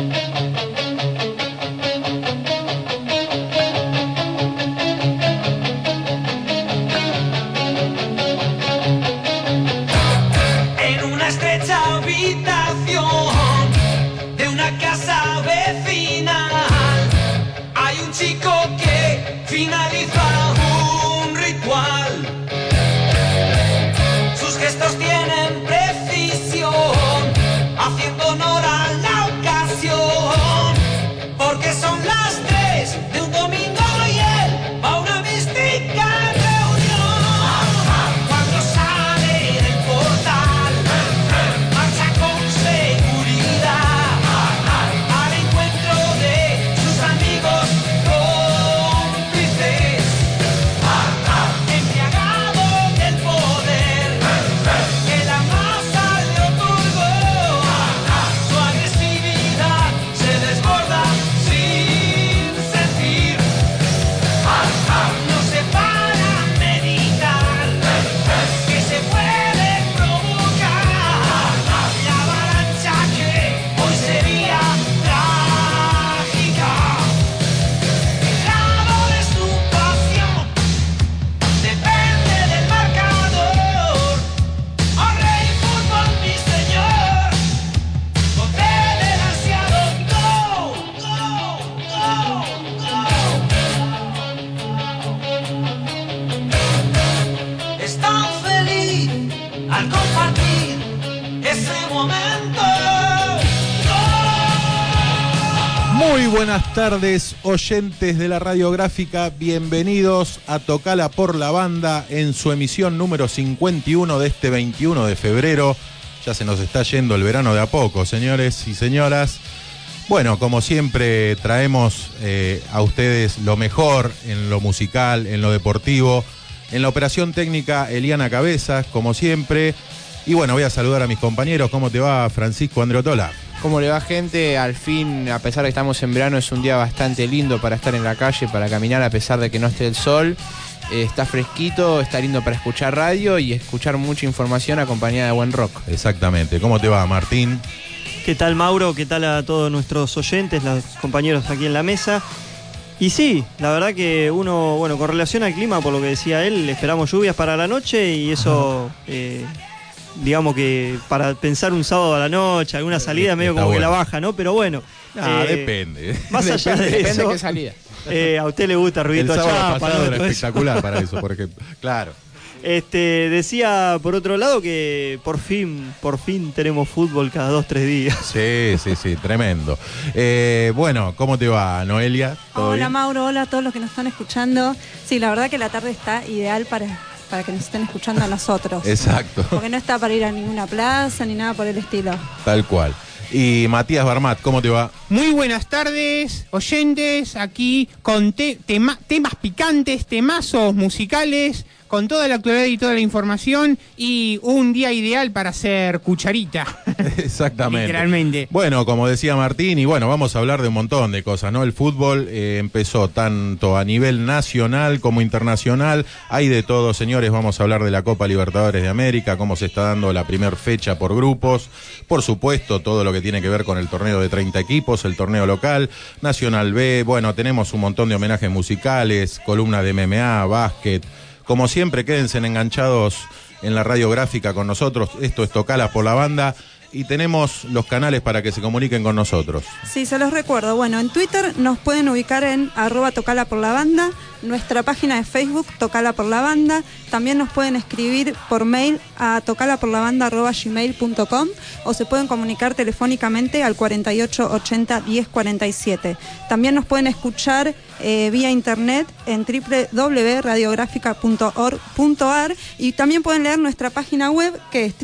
En tardes, oyentes de la radiográfica. Bienvenidos a Tocala por la Banda en su emisión número 51 de este 21 de febrero. Ya se nos está yendo el verano de a poco, señores y señoras. Bueno, como siempre, traemos eh, a ustedes lo mejor en lo musical, en lo deportivo. En la operación técnica, Eliana Cabezas, como siempre. Y bueno, voy a saludar a mis compañeros. ¿Cómo te va, Francisco Andreotola? ¿Cómo le va gente? Al fin, a pesar de que estamos en verano, es un día bastante lindo para estar en la calle, para caminar a pesar de que no esté el sol. Eh, está fresquito, está lindo para escuchar radio y escuchar mucha información acompañada de buen rock. Exactamente. ¿Cómo te va, Martín? ¿Qué tal Mauro? ¿Qué tal a todos nuestros oyentes, los compañeros aquí en la mesa? Y sí, la verdad que uno, bueno, con relación al clima, por lo que decía él, esperamos lluvias para la noche y eso, eh, digamos que para pensar un sábado a la noche, alguna salida medio Está como que la baja, ¿no? Pero bueno. Ah, eh, depende. Más allá de Depende eso, de qué salida. eh, a usted le gusta El ruidito sábado allá, pasado era eso. espectacular para eso, por ejemplo. Claro. Este, decía por otro lado que por fin, por fin tenemos fútbol cada dos, tres días. Sí, sí, sí, tremendo. Eh, bueno, ¿cómo te va, Noelia? ¿Todo Hola bien? Mauro, hola a todos los que nos están escuchando. Sí, la verdad que la tarde está ideal para, para que nos estén escuchando a nosotros. Exacto, Porque no está para ir a ninguna plaza ni nada por el estilo. tal cual. Y Matías Barmat, ¿cómo te va? Muy buenas tardes, oyentes, aquí con te- tema- temas picantes, temazos musicales, con toda la actualidad y toda la información y un día ideal para hacer cucharita. Exactamente. Literalmente. Bueno, como decía Martín, y bueno, vamos a hablar de un montón de cosas, ¿no? El fútbol eh, empezó tanto a nivel nacional como internacional. Hay de todo, señores. Vamos a hablar de la Copa Libertadores de América, cómo se está dando la primer fecha por grupos. Por supuesto, todo lo que tiene que ver con el torneo de 30 equipos, el torneo local, Nacional B. Bueno, tenemos un montón de homenajes musicales, columna de MMA, básquet. Como siempre, quédense enganchados en la radiográfica con nosotros. Esto es Tocalas por la Banda. Y tenemos los canales para que se comuniquen con nosotros. Sí, se los recuerdo. Bueno, en Twitter nos pueden ubicar en arroba tocala por la banda, nuestra página de Facebook Tocala por la banda, también nos pueden escribir por mail a tocalaporlavanda.gmail.com o se pueden comunicar telefónicamente al 4880 1047. También nos pueden escuchar eh, vía internet en www.radiográfica.org.ar y también pueden leer nuestra página web que es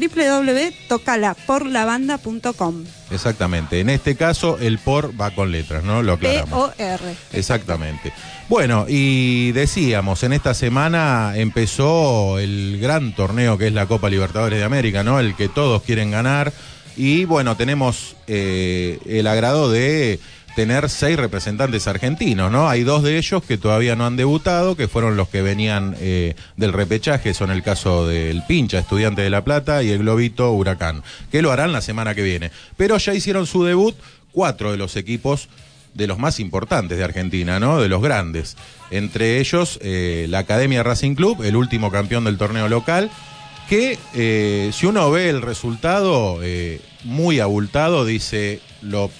Exactamente. En este caso, el por va con letras, ¿no? Lo aclaramos. P-O-R. Exactamente. Bueno, y decíamos, en esta semana empezó el gran torneo que es la Copa Libertadores de América, ¿no? El que todos quieren ganar. Y bueno, tenemos eh, el agrado de tener seis representantes argentinos, ¿no? Hay dos de ellos que todavía no han debutado, que fueron los que venían eh, del repechaje, son el caso del Pincha, estudiante de La Plata, y el Globito Huracán, que lo harán la semana que viene. Pero ya hicieron su debut cuatro de los equipos de los más importantes de Argentina, ¿no? De los grandes. Entre ellos, eh, la Academia Racing Club, el último campeón del torneo local, que eh, si uno ve el resultado muy abultado, dice, lo,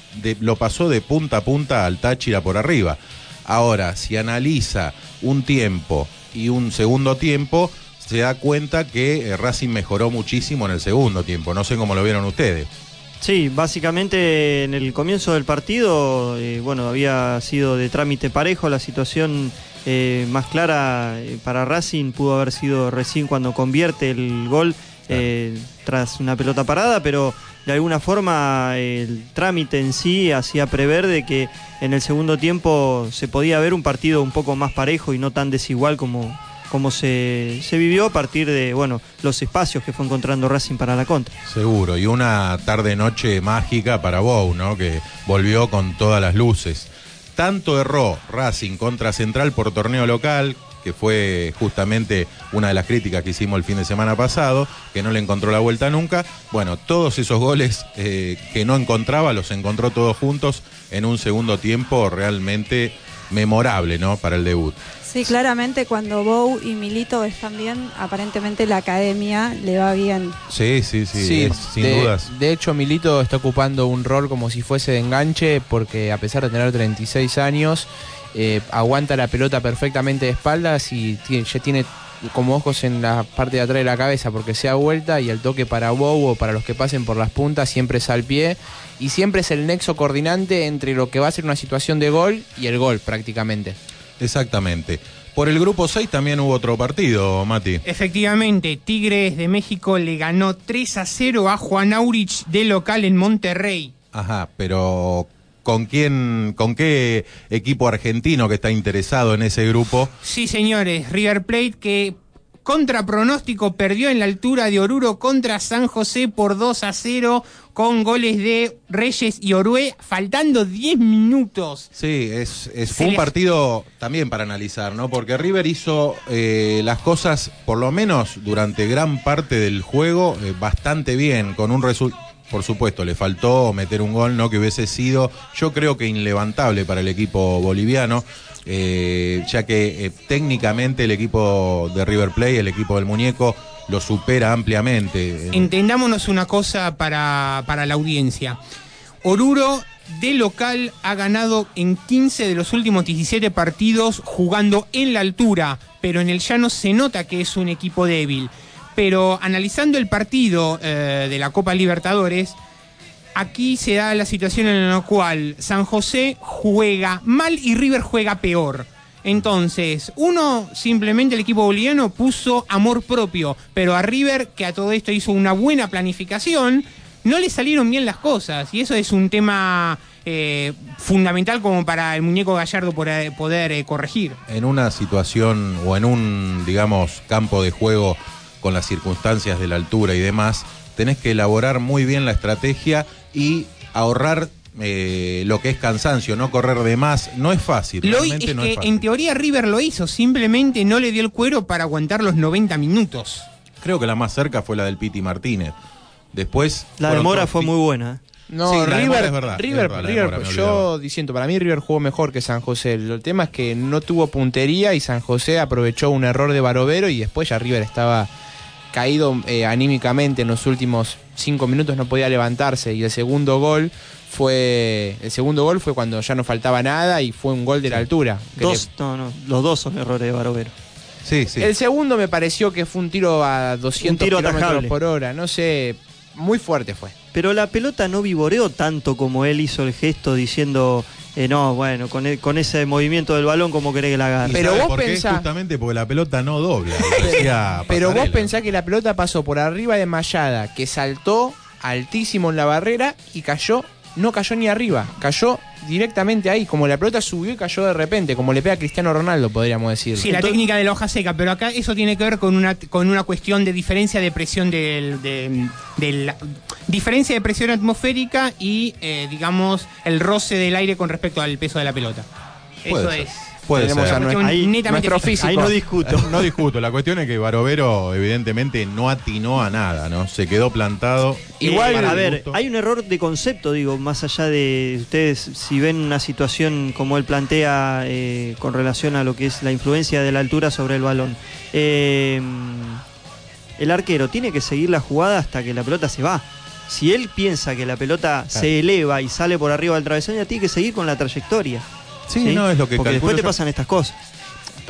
lo pasó de punta a punta al Táchira por arriba. Ahora, si analiza un tiempo y un segundo tiempo, se da cuenta que eh, Racing mejoró muchísimo en el segundo tiempo. No sé cómo lo vieron ustedes. Sí, básicamente en el comienzo del partido, eh, bueno, había sido de trámite parejo, la situación eh, más clara para Racing pudo haber sido recién cuando convierte el gol eh, tras una pelota parada, pero de alguna forma el trámite en sí hacía prever de que en el segundo tiempo se podía ver un partido un poco más parejo y no tan desigual como, como se, se vivió a partir de bueno los espacios que fue encontrando Racing para la contra. Seguro, y una tarde-noche mágica para Bow, ¿no? Que volvió con todas las luces. Tanto erró Racing contra Central por torneo local, que fue justamente una de las críticas que hicimos el fin de semana pasado, que no le encontró la vuelta nunca. Bueno, todos esos goles eh, que no encontraba, los encontró todos juntos en un segundo tiempo realmente memorable, ¿no? Para el debut. Sí, claramente cuando Bow y Milito están bien, aparentemente la academia le va bien. Sí, sí, sí, es, sin de, dudas. De hecho, Milito está ocupando un rol como si fuese de enganche, porque a pesar de tener 36 años, eh, aguanta la pelota perfectamente de espaldas y tiene- ya tiene como ojos en la parte de atrás de la cabeza porque se da vuelta y el toque para Bow o para los que pasen por las puntas siempre es al pie y siempre es el nexo coordinante entre lo que va a ser una situación de gol y el gol prácticamente. Exactamente. Por el grupo 6 también hubo otro partido, Mati. Efectivamente, Tigres de México le ganó 3 a 0 a Juan Aurich de local en Monterrey. Ajá, pero ¿con quién, con qué equipo argentino que está interesado en ese grupo? Sí, señores, River Plate que contra pronóstico perdió en la altura de Oruro contra San José por 2 a 0 con goles de Reyes y Orue faltando 10 minutos. Sí, es, fue un partido también para analizar, ¿no? Porque River hizo eh, las cosas, por lo menos durante gran parte del juego, eh, bastante bien, con un resultado. Por supuesto, le faltó meter un gol, ¿no? Que hubiese sido, yo creo que inlevantable para el equipo boliviano, eh, ya que eh, técnicamente el equipo de River Plate, el equipo del muñeco, lo supera ampliamente. Entendámonos una cosa para, para la audiencia. Oruro de local ha ganado en 15 de los últimos 17 partidos jugando en la altura, pero en el llano se nota que es un equipo débil. Pero analizando el partido eh, de la Copa Libertadores, aquí se da la situación en la cual San José juega mal y River juega peor. Entonces, uno simplemente el equipo boliviano puso amor propio, pero a River, que a todo esto hizo una buena planificación, no le salieron bien las cosas. Y eso es un tema eh, fundamental como para el muñeco Gallardo poder, poder, eh, corregir. en una situación o en un, digamos, campo de juego con las circunstancias de la altura y demás, tenés que elaborar muy bien la estrategia y ahorrar eh, lo que es cansancio, no correr de más. No es fácil. Lo, realmente es no que es fácil. en teoría River lo hizo, simplemente no le dio el cuero para aguantar los 90 minutos. Creo que la más cerca fue la del Piti Martínez. Después. La demora fue muy buena. ¿eh? No, Sí, River, es verdad, es River, verdad, la River, demora, me yo diciendo, para mí River jugó mejor que San José. El tema es que no tuvo puntería y San José aprovechó un error de Barovero y después ya River estaba caído eh, anímicamente en los últimos cinco minutos, no podía levantarse y el segundo gol fue el segundo gol fue cuando ya no faltaba nada y fue un gol de la altura. Dos, no, no, los dos son errores de Barovero. Sí, sí. El segundo me pareció que fue un tiro a 200 tiro kilómetros atajable. por hora, no sé, muy fuerte fue. Pero la pelota no vivoreó tanto como él hizo el gesto diciendo, eh, no, bueno, con, e- con ese movimiento del balón, como querés que la ¿Y agarre? Pero vos por qué? pensá- Justamente porque la pelota no dobla. Pero vos pensás que la pelota pasó por arriba de Mayada, que saltó altísimo en la barrera y cayó, no cayó ni arriba, cayó directamente ahí, como la pelota subió y cayó de repente, como le pega a Cristiano Ronaldo, podríamos decir. Sí, la técnica de la hoja seca, pero acá eso tiene que ver con una, con una cuestión de diferencia de presión del, de, de la- diferencia de presión atmosférica y, eh, digamos, el roce del aire con respecto al peso de la pelota. Eso ser. es. Puede ser. a Ahí, nuestro física. físico. Ahí no discuto. No discuto, la cuestión es que Barovero evidentemente no atinó a nada, ¿no? Se quedó plantado. Igual- a ver, gusto. hay un error de concepto, digo, más allá de ustedes, si ven una situación como él plantea eh, con relación a lo que es la influencia de la altura sobre el balón. Eh, el arquero tiene que seguir la jugada hasta que la pelota se va. Si él piensa que la pelota se eleva y sale por arriba del travesaño, tiene que seguir con la trayectoria. Sí, no es lo que Porque después te yo. pasan estas cosas.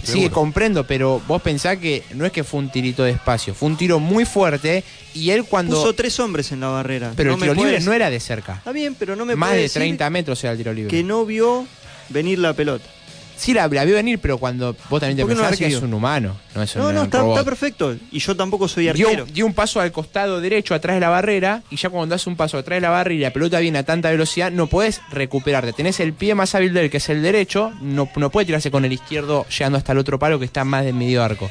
Sí, Seguro. comprendo, pero vos pensás que no es que fue un tirito de espacio, fue un tiro muy fuerte y él cuando... Puso tres hombres en la barrera. pero No el tiro libre puedes- no era de cerca. Está bien, pero no me Más puede de decir 30 metros era el tiro libre. que no vio venir la pelota. Sí, la, la vio venir, pero cuando vos también te ¿Por qué no pensás que es un humano, no es un, No, no, un está, robot. está perfecto. Y yo tampoco soy arquero. dio un paso al costado derecho atrás de la barrera y ya cuando das un paso atrás de la barrera y la pelota viene a tanta velocidad no podés recuperarte. Tenés el pie más hábil del que es el derecho, no, no puede tirarse con el izquierdo llegando hasta el otro palo que está más de medio arco.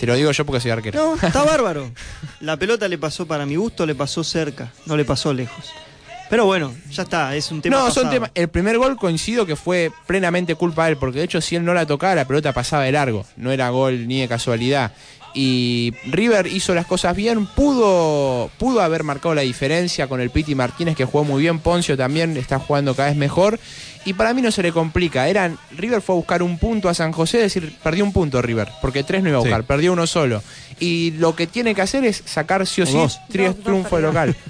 Te lo digo yo porque soy arquero. No, está bárbaro. La pelota le pasó para mi gusto, le pasó cerca, no le pasó lejos. Pero bueno, ya está, es un tema. no, son temas. El primer gol coincido que fue plenamente culpa de él, porque de hecho, si él no la tocaba, la pelota pasaba de largo. No era gol ni de casualidad. Y River hizo las cosas bien, pudo, pudo haber marcado la diferencia con el Piti Martínez, que jugó muy bien. Poncio también está jugando cada vez mejor. Y para mí no se le complica. Eran, River fue a buscar un punto a San José, es decir, perdió un punto River, porque tres no iba a buscar, Sí. perdió uno solo. Y lo que tiene que hacer es sacar sí o sí tres triunfos local.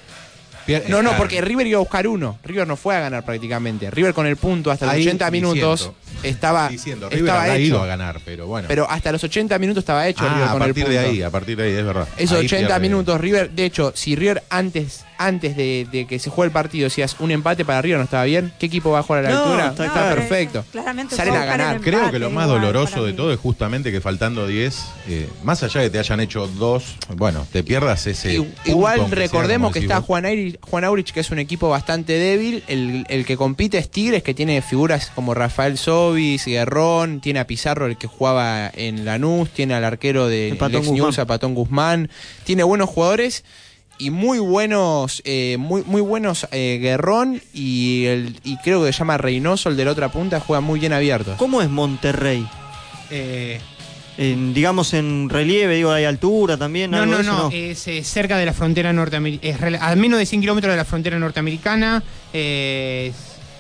Pier- No, no, porque River iba a buscar uno. River no fue a ganar prácticamente. River con el punto hasta los Ahí 80 minutos diciendo- estaba, Diciendo, River estaba hecho. ido a ganar, pero bueno. Pero hasta los 80 minutos estaba hecho Ah, River a el partir punto. de ahí, a partir de ahí, es verdad. Esos Ahí 80 pierde. minutos River, de hecho, si River antes antes de, de que se juegue el partido decías un empate para River no estaba bien, ¿qué equipo va a jugar a la No, altura? está perfecto. Claramente Salen a ganar. Creo que lo más doloroso de todo es justamente que faltando 10, eh, más allá de que te hayan hecho dos, bueno, te pierdas ese. Igual recordemos que está. Juan, Aurich, Juan Aurich, que es un equipo bastante débil. El, el que compite es Tigres, que tiene figuras como Rafael Sobis, Guerrón, tiene a Pizarro, el que jugaba en Lanús, tiene al arquero de Patón Guzmán. a Patón Guzmán. Tiene buenos jugadores y muy buenos, eh, muy, muy buenos eh, Guerrón y, el, y creo que se llama Reynoso, el de la otra punta, juega muy bien abiertos. ¿Cómo es Monterrey? Eh, En, digamos en relieve, digo, hay altura también. no, algo no, eso, no, Es eh, cerca de la frontera norteamericana. A menos de 100 kilómetros de la frontera norteamericana. Eh,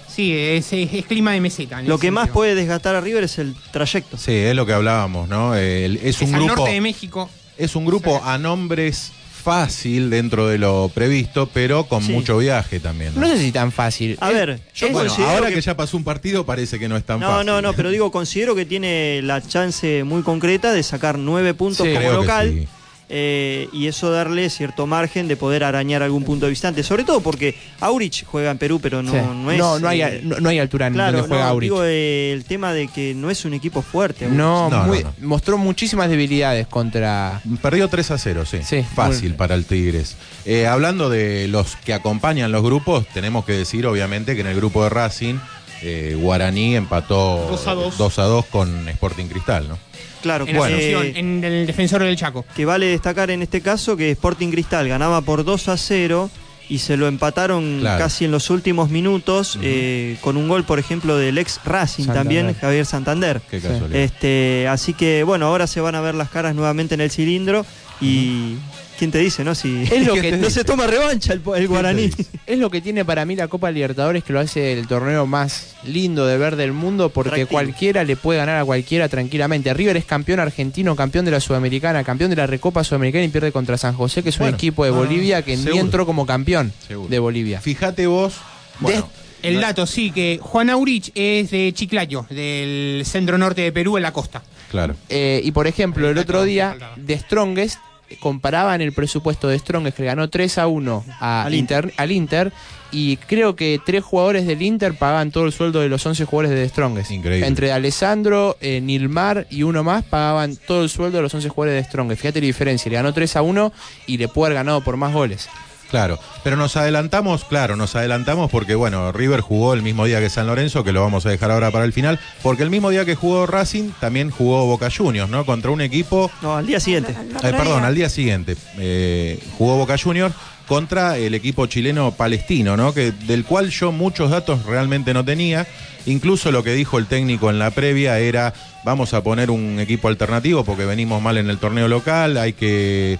sí, es, es- es clima de meseta. Lo que más puede desgastar a River es el trayecto. Sí, es lo que hablábamos, ¿no? El- es Es un al grupo. norte de México. Es un grupo a nombres fácil dentro de lo previsto, pero con Sí. mucho viaje también. ¿no? No sé si tan fácil. A ver, yo es- bueno, considero ahora que... que- ya pasó un partido parece que no es tan No, fácil. no, no, pero digo, considero que tiene la chance muy concreta de sacar nueve puntos Sí. como local. Eh, y eso darle cierto margen de poder arañar algún punto de visitante. Sobre todo porque Aurich juega en Perú, pero no, Sí. no es. no, no hay, eh, no, no hay altura en claro, donde juega no, Aurich. digo eh, el tema de que no es un equipo fuerte. Aurich. No, No, muy- no, mostró muchísimas debilidades contra. Perdió 3 a 0, sí. Sí, Fácil muy- para el Tigres. Eh, hablando de los que acompañan los grupos, tenemos que decir obviamente que en el grupo de Racing, eh, Guaraní empató 2 a 2. 2 a 2 con Sporting Cristal, ¿no? Claro, En Bueno. Asunción, eh, en el defensor del Chaco. que vale destacar en este caso que Sporting Cristal ganaba por 2 a 0 y se lo empataron Claro. casi en los últimos minutos eh, con un gol, por ejemplo, del ex Racing Santander. también, Javier Santander. Qué casualidad. Este, así que bueno, ahora se van a ver las caras nuevamente en el cilindro y quién te dice, ¿no? Si Es lo que no se toma revancha el, el guaraní. Es lo que tiene para mí la Copa Libertadores que lo hace el torneo más lindo de ver del mundo porque cualquiera le puede ganar a cualquiera tranquilamente. River es campeón argentino, campeón de la Sudamericana, campeón de la Recopa Sudamericana y pierde contra San José, que es Bueno, un equipo de Bolivia que ni entró como campeón Seguro. de Bolivia. Fíjate vos, bueno, El dato, sí, que Juan Aurich es de Chiclayo, del centro norte de Perú, en la costa. Claro. Eh, y por ejemplo, el otro día de Strongest comparaban el presupuesto de Strongest que le ganó 3 a 1 a Al Inter, al Inter y creo que tres jugadores del Inter pagaban todo el sueldo de los 11 jugadores de Strongest. Increíble. Entre Alessandro, eh, Nilmar y uno más pagaban todo el sueldo de los 11 jugadores de Strongest. Fíjate la diferencia, le ganó 3 a 1 y le puede haber ganado por más goles. Claro, pero nos adelantamos, claro, nos adelantamos porque, bueno, River jugó el mismo día que San Lorenzo, que lo vamos a dejar ahora para el final, porque el mismo día que jugó Racing, también jugó Boca Juniors, ¿no? Contra un equipo, No, al día siguiente. Eh, perdón, al día siguiente, eh, jugó Boca Juniors contra el equipo chileno palestino, ¿no? Que, del cual yo muchos datos realmente no tenía. Incluso lo que dijo el técnico en la previa era, vamos a poner un equipo alternativo porque venimos mal en el torneo local, hay que,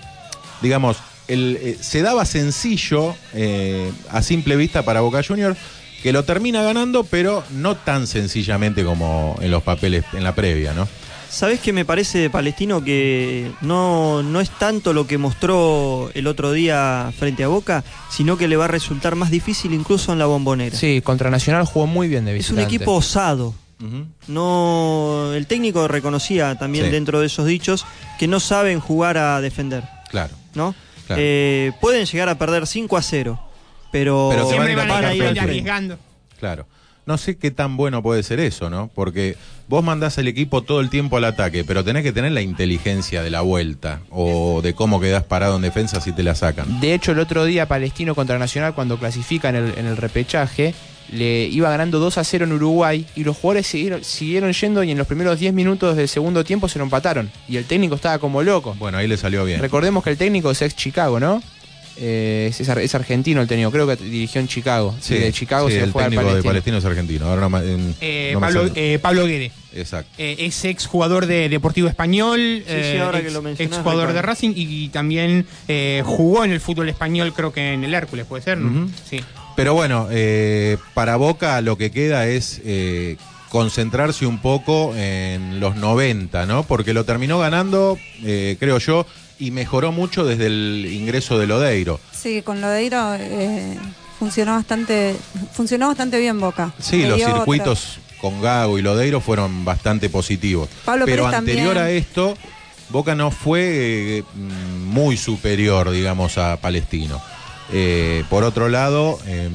digamos, el, eh, se daba sencillo eh, a simple vista para Boca Juniors que lo termina ganando, pero no tan sencillamente como en los papeles en la previa, ¿no? ¿Sabés qué me parece de Palestino? Que no, no es tanto lo que mostró el otro día frente a Boca, sino que le va a resultar más difícil incluso en la bombonera. Sí, contra Nacional jugó muy bien de es un visitante. equipo osado. No, el técnico reconocía también Sí. dentro de esos dichos que no saben jugar a defender, Claro. ¿no? Claro. Eh, pueden llegar a perder 5 a 0, pero, Pero Siempre van a van a ir ir al frente. arriesgando. Claro. No sé qué tan bueno puede ser eso, ¿no? Porque vos mandás el equipo todo el tiempo al ataque, pero tenés que tener la inteligencia de la vuelta o de cómo quedás parado en defensa si te la sacan. De hecho, el otro día Palestino contra Nacional, cuando clasifica en el, en el repechaje, le iba ganando 2 a 0 en Uruguay y los jugadores siguieron, siguieron yendo y en los primeros 10 minutos del segundo tiempo se lo empataron. Y el técnico estaba como loco. Bueno, ahí le salió bien. Recordemos que el técnico es ex Chicago, ¿no? Eh, es, es ar- es argentino el técnico, creo que dirigió en Chicago. Sí, y de Chicago sí, se el fue al técnico de Palestino. Es argentino. Ahora no, en- Eh, no Pablo, eh, Pablo Guede. Exacto. Eh, es ex jugador de Deportivo Español, Sí, sí, eh, ahora ex, que lo ex jugador de. Racing y, también eh, jugó en el fútbol español, creo que en el Hércules, puede ser, ¿no? Sí. Pero bueno, eh, para Boca lo que queda es eh, concentrarse un poco en los 90, ¿no? Porque lo terminó ganando, eh, creo yo, y mejoró mucho desde el ingreso de Lodeiro. Sí, con Lodeiro funcionó bastante funcionó bastante bien Boca. Sí, los circuitos con Gago y Lodeiro fueron bastante positivos. Pablo Pero Pérez anterior también. a esto, Boca no fue muy superior, digamos, a Palestino. Eh, por otro lado, em,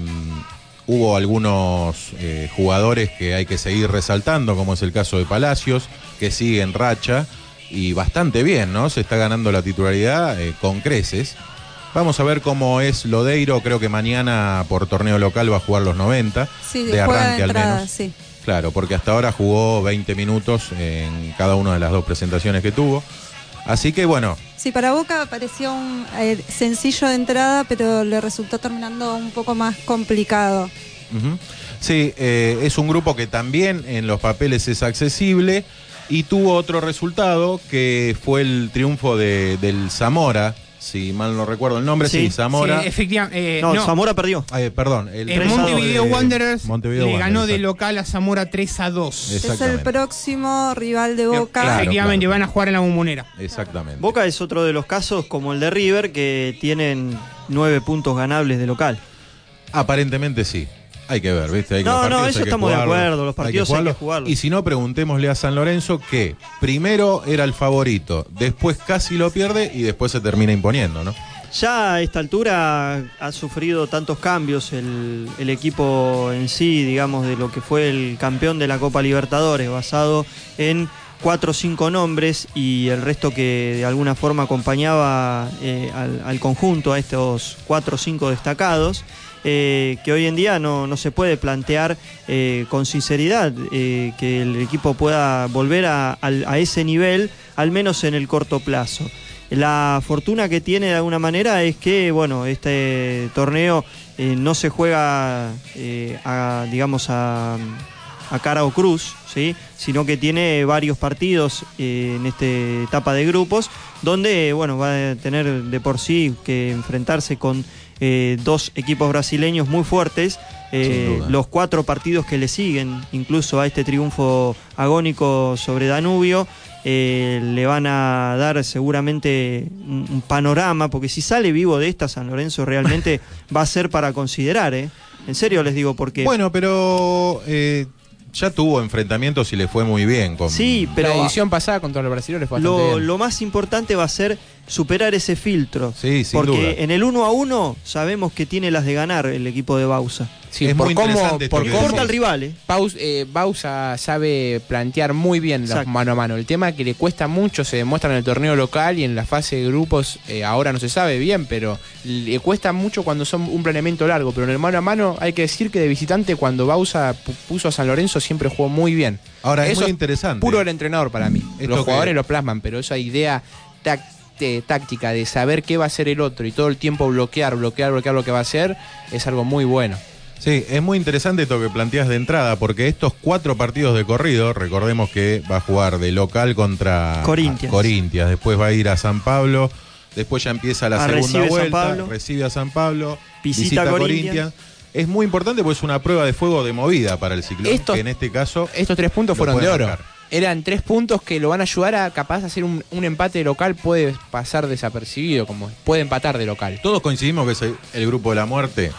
hubo algunos eh, jugadores que hay que seguir resaltando, como es el caso de Palacios, que sigue en racha y bastante bien, ¿no? Se está ganando la titularidad eh, con creces. Vamos a ver cómo es Lodeiro, creo que mañana por torneo local va a jugar los 90, Sí, de arranque de al menos. sí. Claro, porque hasta ahora jugó 20 minutos en cada una de las dos presentaciones que tuvo. Así que bueno, Sí, para Boca pareció un eh, sencillo de entrada, pero le resultó terminando un poco más complicado. sí, eh, es un grupo que también en los papeles es accesible y tuvo otro resultado que fue el triunfo de, del Zamora, si mal no recuerdo el nombre, sí, Sí, Zamora. Sí, efectivamente. eh, no, no, Zamora perdió. Ay, perdón, el el 3 a Montevideo de- Wanderers Montevideo le ganó de local a Zamora 3 a 2. Es- Es el Exactamente. próximo rival de Boca. Claro, Efectivamente, claro. van a jugar en la bombonera. Exactamente. Boca es otro de los casos como el de River que tienen nueve puntos ganables de local. Aparentemente sí. Hay que ver, ¿viste? Hay que- No, no, eso estamos de acuerdo, los partidos hay que jugarlos. Y si no, preguntémosle a San Lorenzo que primero era el favorito, después casi lo pierde y después se termina imponiendo, ¿no? Ya a esta altura ha sufrido tantos cambios el, el equipo en sí, digamos, de lo que fue el campeón de la Copa Libertadores, basado en cuatro o cinco nombres y el resto que de alguna forma acompañaba eh, al, al conjunto, a estos cuatro o cinco destacados. Eh, que hoy en día no, no se puede plantear eh, con sinceridad eh, que el equipo pueda volver a, ese nivel, al menos en el corto plazo. La fortuna que tiene de alguna manera es que, bueno, este torneo no se juega, a, digamos, a, a cara o cruz, ¿sí? sino que tiene varios partidos en esta etapa de grupos, donde, bueno, va a tener de por sí que enfrentarse con eh, dos equipos brasileños muy fuertes. eh, los cuatro partidos que le siguen, incluso a este triunfo agónico sobre Danubio, eh, le van a dar seguramente un, un panorama, porque si sale vivo de esta, San Lorenzo realmente va a ser para considerar, ¿eh? En serio les digo, porque... Bueno, pero eh, ya tuvo enfrentamientos y le fue muy bien. Con... sí, pero la edición pasada contra los brasileños le fue bastante lo, bien. lo más importante va a ser superar ese filtro. Sí, sin porque duda. en el uno a uno sabemos que tiene las de ganar el equipo de Bausa. Sí, es por muy cómo, por importa el rival, ¿eh? Paus- eh, Bausa sabe plantear muy bien los mano a mano. El tema que le cuesta mucho se demuestra en el torneo local y en la fase de grupos. eh, ahora no se sabe bien, pero le cuesta mucho cuando son un planeamiento largo. Pero en el mano a mano hay que decir que de visitante, cuando Bausa pu- puso a San Lorenzo, siempre jugó muy bien. Ahora es Eso muy interesante. Puro el entrenador para mí. Esto Los que- jugadores lo plasman, pero esa idea táctica de saber qué va a hacer el otro y todo el tiempo bloquear, bloquear, bloquear lo que va a hacer, es algo muy bueno. Sí, es muy interesante esto que planteas de entrada, porque estos cuatro partidos de corrido, recordemos que va a jugar de local contra Corinthians. a Corinthians, después va a ir a San Pablo, después ya empieza la Ah, segunda recibe vuelta, Pablo. recibe a San Pablo, Visita Corinthians. Es muy importante porque es una prueba de fuego de movida para el ciclón, Estos- que en este caso Estos tres puntos fueron de oro. marcar. Eran tres puntos que lo van a ayudar a capaz de hacer un, un empate local, puede pasar desapercibido, como puede empatar de local. todos coincidimos que es el, el grupo de la muerte,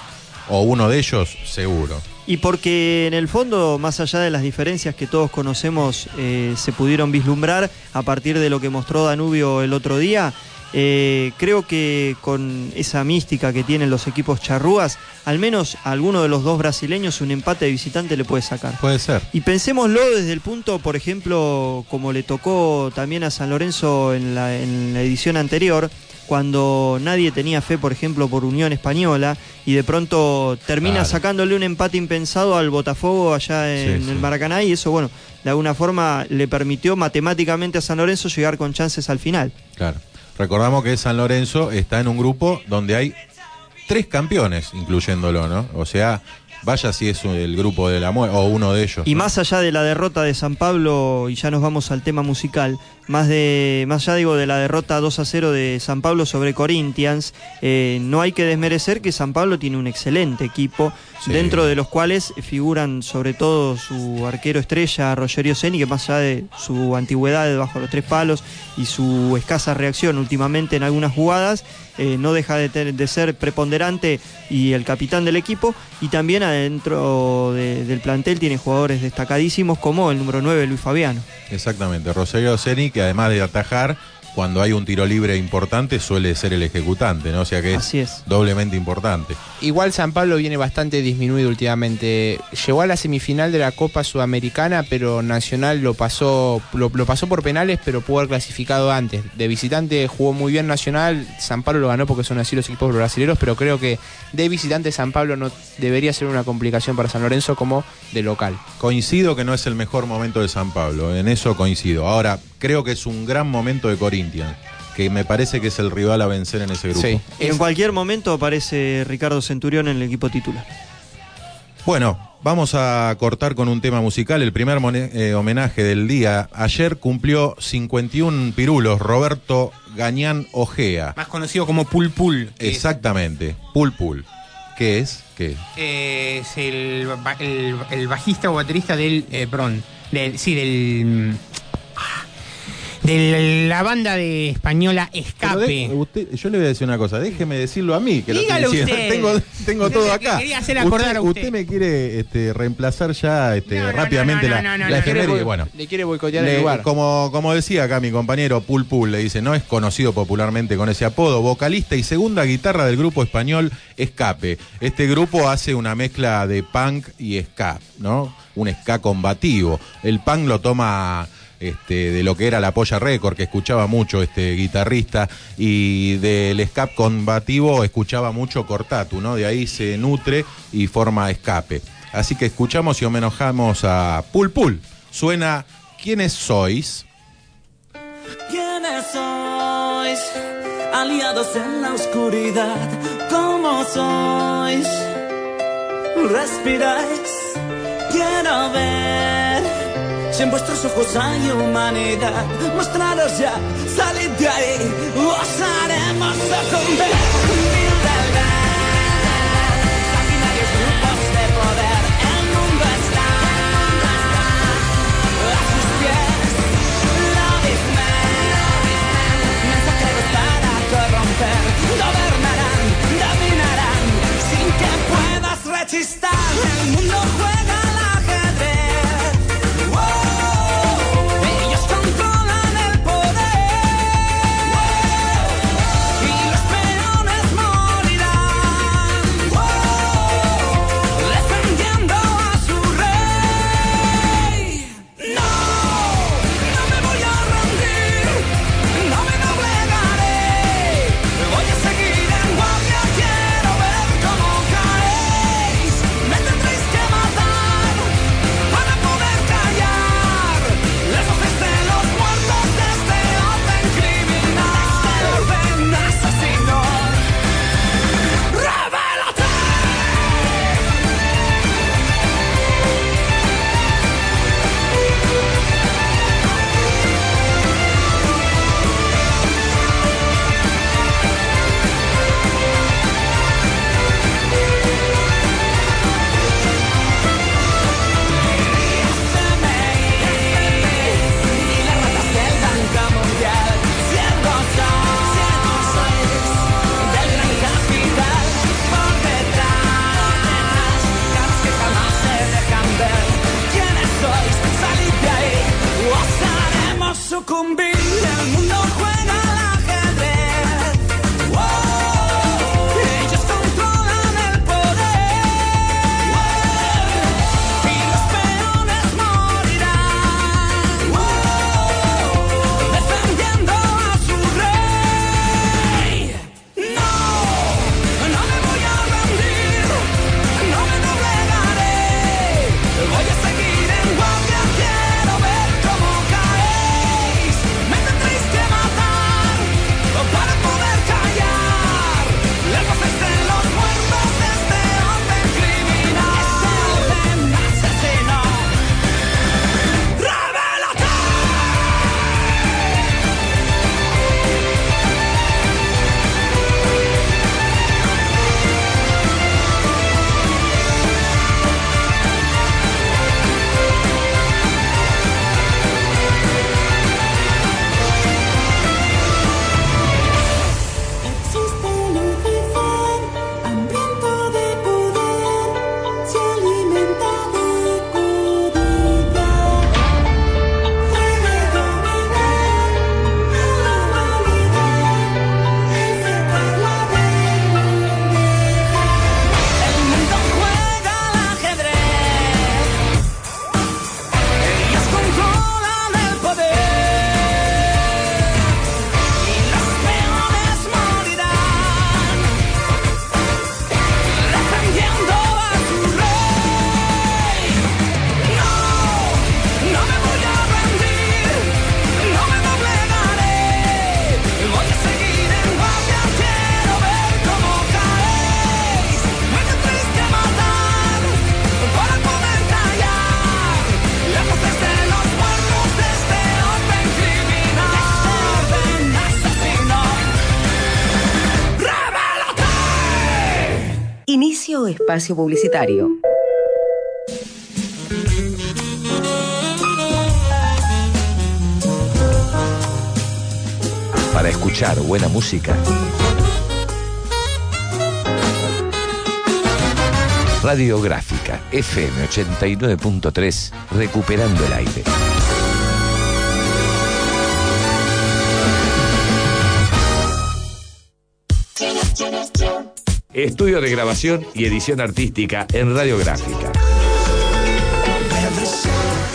o uno de ellos, seguro. Y porque en el fondo, más allá de las diferencias que todos conocemos, eh, se pudieron vislumbrar a partir de lo que mostró Danubio el otro día, eh, creo que con esa mística que tienen los equipos charrúas, al menos a alguno de los dos brasileños un empate de visitante le puede sacar. Puede ser. Y pensémoslo desde el punto, por ejemplo, como le tocó también a San Lorenzo en la, en la edición anterior, cuando nadie tenía fe, por ejemplo, por Unión Española, y de pronto termina Claro. sacándole un empate impensado al Botafogo allá en Sí, sí. el Maracaná, y eso, bueno, de alguna forma le permitió matemáticamente a San Lorenzo llegar con chances al final. Claro. Recordamos que San Lorenzo está en un grupo donde hay tres campeones, incluyéndolo, ¿no? O sea, vaya si es el grupo de la muerte, o uno de ellos. Y ¿no? más allá de la derrota de San Pablo, y ya nos vamos al tema musical, más de más allá digo de la derrota 2 a 0 de San Pablo sobre Corinthians, eh, no hay que desmerecer que San Pablo tiene un excelente equipo, Sí. dentro de los cuales figuran sobre todo su arquero estrella Rogerio Ceni, que más allá de su antigüedad bajo los tres palos y su escasa reacción últimamente en algunas jugadas, eh, no deja de, ter- de ser preponderante y el capitán del equipo, y también adentro de- del plantel tiene jugadores destacadísimos como el número 9, Luis Fabiano. Exactamente. Rosario Ceni, que además de atajar, cuando hay un tiro libre importante, suele ser el ejecutante, ¿no? O sea que es, Así es. doblemente importante. Igual San Pablo viene bastante disminuido últimamente. Llegó a la semifinal de la Copa Sudamericana, pero Nacional lo pasó, lo, lo pasó por penales, pero pudo haber clasificado antes. De visitante jugó muy bien Nacional, San Pablo lo ganó porque son así los equipos brasileños, pero creo que de visitante San Pablo no debería ser una complicación para San Lorenzo como de local. Coincido que no es el mejor momento de San Pablo, en eso coincido. Ahora, creo que es un gran momento de Corinthians, que me parece que es el rival a vencer en ese grupo. Sí. Y en cualquier momento aparece Ricardo Centurión en el equipo titular. Bueno, vamos a cortar con un tema musical, el primer eh, homenaje del día. Ayer cumplió 51 pirulos Roberto Gañán Ojea. Más conocido como Pul Pul. que es- Exactamente, Pul Pul. ¿Qué es? ¿Qué es? eh, es el, el, el bajista o baterista del. Eh, perdón. Del, sí, del. ah, De la banda de española Escape. de- usted- yo le voy a decir una cosa, déjeme decirlo a mí, que lo Dígalo diciendo. usted. Tengo, tengo todo acá. quería hacer acordar a usted. me quiere este, reemplazar ya este, No, no, rápidamente no, no, la, no, no, la efeméride. Bueno, le quiere boicotear Le- el lugar. como, como decía acá mi compañero Pul Pul, le dice, no es conocido popularmente con ese apodo, vocalista y segunda guitarra del grupo español Escape. Este grupo hace una mezcla de punk y ska, ¿no? Un ska combativo. El punk lo toma este, de lo que era la Polla Record, que escuchaba mucho este guitarrista, y del ska combativo escuchaba mucho Cortatu, ¿no? De ahí se nutre y forma Escape. Así que escuchamos y homenajamos a Pul Pul. Suena ¿Quiénes sois? ¿Quiénes sois? Aliados en la oscuridad, ¿cómo sois? Respiráis, quiero ver si en vuestros ojos hay humanidad. Mostraros ya, salid de ahí, os haremos sucumbir. Mil verdades, sanguinarios grupos de poder, el mundo está a sus pies. Lobbies men, mensajeros para corromper, gobernarán, dominarán, sin que puedas rechistar. El mundo sucumbir. Espacio publicitario. Para escuchar buena música. Radiográfica FM 89.3 Recuperando el aire. Estudio de grabación y edición artística en Radiográfica.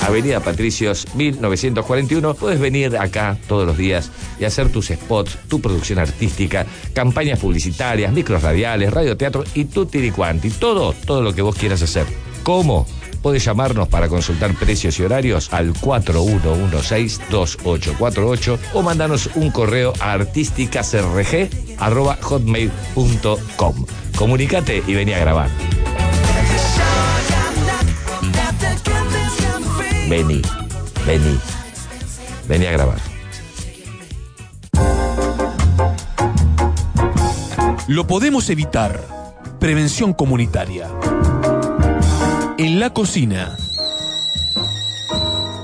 Avenida Patricios 1941. Puedes venir acá todos los días y hacer tus spots, tu producción artística, campañas publicitarias, micros radiales, radioteatro y tutti quanti. Todo, todo lo que vos quieras hacer. ¿Cómo? Puedes llamarnos para consultar precios y horarios al 4116-2848 o mandanos un correo a artísticasrg.hotmail.com. Comunicate y vení a grabar. Vení, vení, vení a grabar. Lo podemos evitar. Prevención comunitaria. En la cocina.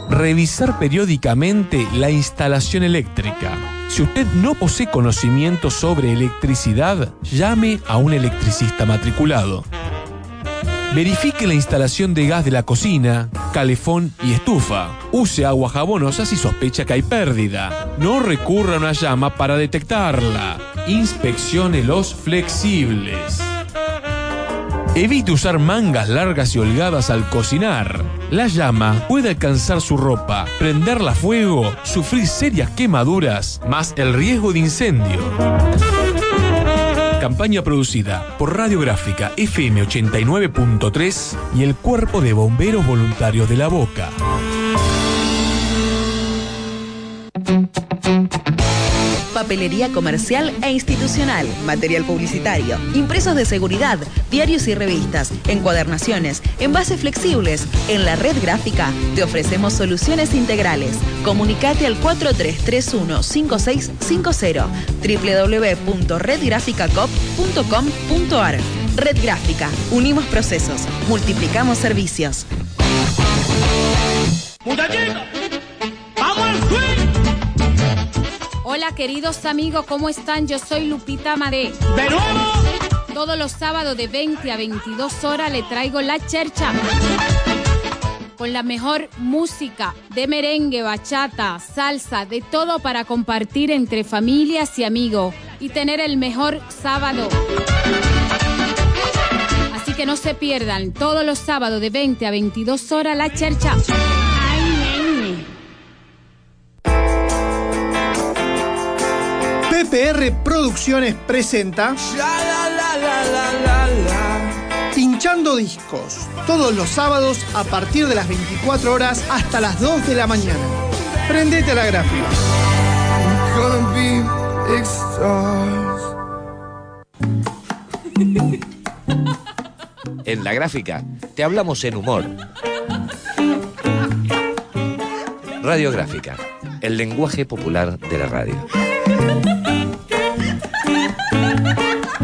Revisar periódicamente la instalación eléctrica. Si usted no posee conocimiento sobre electricidad, llame a un electricista matriculado. Verifique la instalación de gas de la cocina, calefón y estufa. Use agua jabonosa si sospecha que hay pérdida. No recurra a una llama para detectarla. Inspeccione los flexibles. Evite usar mangas largas y holgadas al cocinar. La llama puede alcanzar su ropa, prenderla a fuego, sufrir serias quemaduras, más el riesgo de incendio. Campaña producida por Radiográfica FM 89.3 y el Cuerpo de Bomberos Voluntarios de la Boca. Papelería comercial e institucional, material publicitario, impresos de seguridad, diarios y revistas, encuadernaciones, envases flexibles. En la red gráfica te ofrecemos soluciones integrales. Comunicate al 4331-5650 www.redgraficacop.com.ar Red Gráfica. Unimos procesos. Multiplicamos servicios. ¡Muchachito! ¡Vamos al! Hola queridos amigos, ¿cómo están? Yo soy Lupita Maré. ¡De nuevo! Todos los sábados de 20 a 22 horas le traigo la chercha. Con con la mejor música de merengue, bachata, salsa, de todo para compartir entre familias y amigos y tener el mejor sábado. Así que no se pierdan todos los sábados de 20 a 22 horas la chercha. PPR Producciones presenta Pinchando Discos, todos los sábados a partir de las 24 horas hasta las 2 de la mañana. Prendete a la gráfica. En la gráfica te hablamos en humor. Radiográfica, el lenguaje popular de la radio.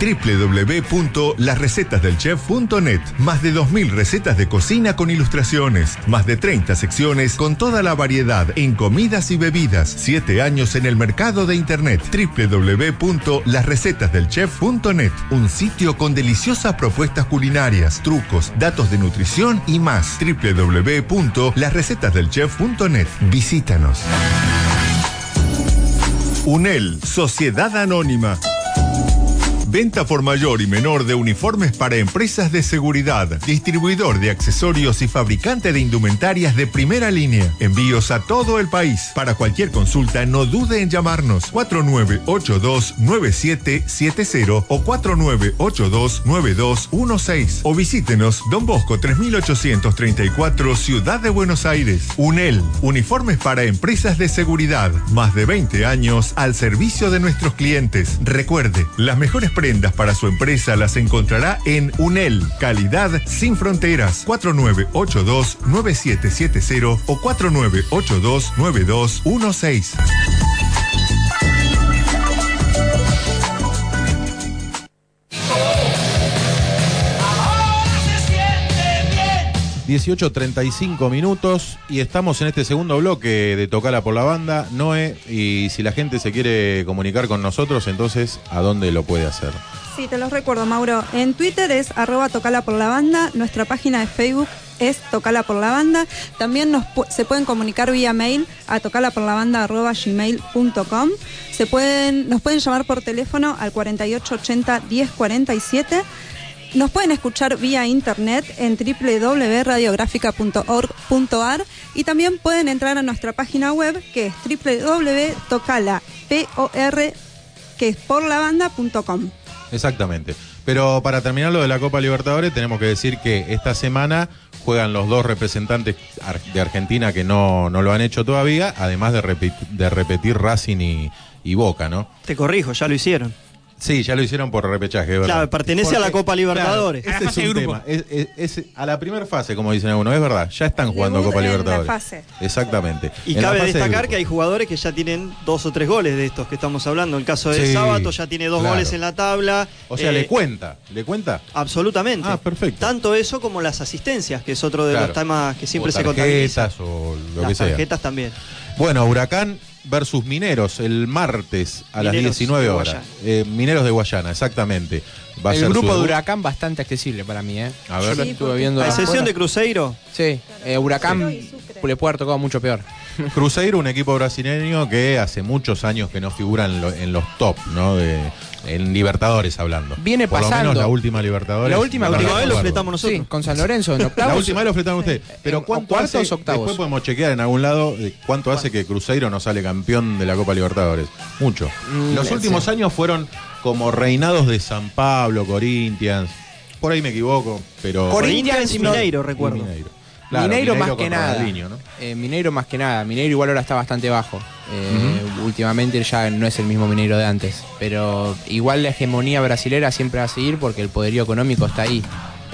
www.lasrecetasdelchef.net Más de 2.000 recetas de cocina con ilustraciones, más de 30 secciones con toda la variedad en comidas y bebidas. 7 años en el mercado de Internet. www.lasrecetasdelchef.net Un sitio con deliciosas propuestas culinarias, trucos, datos de nutrición y más. www.lasrecetasdelchef.net Visítanos. UNEL, Sociedad Anónima. Venta por mayor y menor de uniformes para empresas de seguridad, distribuidor de accesorios y fabricante de indumentarias de primera línea. Envíos a todo el país. Para cualquier consulta, no dude en llamarnos 4982-9770 o 4982-9216 o visítenos Don Bosco 3834 Ciudad de Buenos Aires. UNEL, uniformes para empresas de seguridad. Más de 20 años al servicio de nuestros clientes. Recuerde, las mejores prendas para su empresa las encontrará en UNEL. Calidad sin fronteras. 4982-9770 o 4982-9216. 18.35 minutos y estamos en este segundo bloque de Tocala por la Banda. Noé, y si la gente se quiere comunicar con nosotros, entonces, ¿a dónde lo puede hacer? Sí, te los recuerdo, Mauro. En Twitter es arroba tocala por la banda. Nuestra página de Facebook es Tocala por la Banda. También nos se pueden comunicar vía mail a tocalaporlavanda.gmail.com. Se pueden, nos pueden llamar por teléfono al 4880 1047. Nos pueden escuchar vía internet en www.radiográfica.org.ar y también pueden entrar a nuestra página web que es www.tocala, P-O-R, que es por la banda.com. Exactamente. Pero para terminar lo de la Copa Libertadores, tenemos que decir que esta semana juegan los dos representantes de Argentina que no, no lo han hecho todavía, además de, repi- de repetir Racing y, y Boca, ¿no? Te corrijo, ya lo hicieron. Sí, ya lo hicieron por repechaje, es ¿verdad? Claro, pertenece a la Copa Libertadores. Claro, la ese es un grupo. tema. Es- es- es a la primera fase, como dicen algunos, es verdad, ya están jugando Debut Copa en la Libertadores. fase. Exactamente. Y En la cabe de destacar que hay jugadores que ya tienen dos o tres goles de estos que estamos hablando. El caso de Sí, Sábato ya tiene dos claro. goles en la tabla. O sea, Eh, le cuenta, le cuenta. Absolutamente. Ah, perfecto. Tanto eso como las asistencias, que es otro de Claro. los temas que siempre O se contabiliza. tarjetas o lo Las que sea. tarjetas también. Bueno, Huracán versus Mineros el martes a las Mineros 19 de horas. Eh, Mineros de Guayana, exactamente. Va a el grupo su de. Huracán bastante accesible para mí, ¿eh? A ver. Sí, estuve viendo. ¿A de excepción de Cruzeiro? Sí, eh, Huracán le puede haber tocado mucho peor. Cruzeiro, un equipo brasileño que hace muchos años que no figura en, lo- en los top, ¿no? De, en Libertadores hablando. Viene Por pasando. lo menos la última Libertadores. La última, no vez recuerdo. Sí, con San Lorenzo. En octavos, La última vez lo fletaron ustedes. Pero en- ¿cuánto cuartos, hace, octavos. Después podemos chequear en algún lado de cuánto hace que Cruzeiro no sale campeón de la Copa Libertadores. Mucho. Mm, Los sí. últimos años fueron como reinados de San Pablo, Corinthians. Por ahí me equivoco, pero. Corinthians y Mineiro, recuerdo. Y Mineiro. Claro, Mineiro, más que nada. Ronaldinho, ¿no? Eh, Mineiro más que nada. Mineiro igual ahora está bastante bajo. Eh, Últimamente ya no es el mismo Mineiro de antes. Pero igual la hegemonía brasilera siempre va a seguir porque el poderío económico está ahí.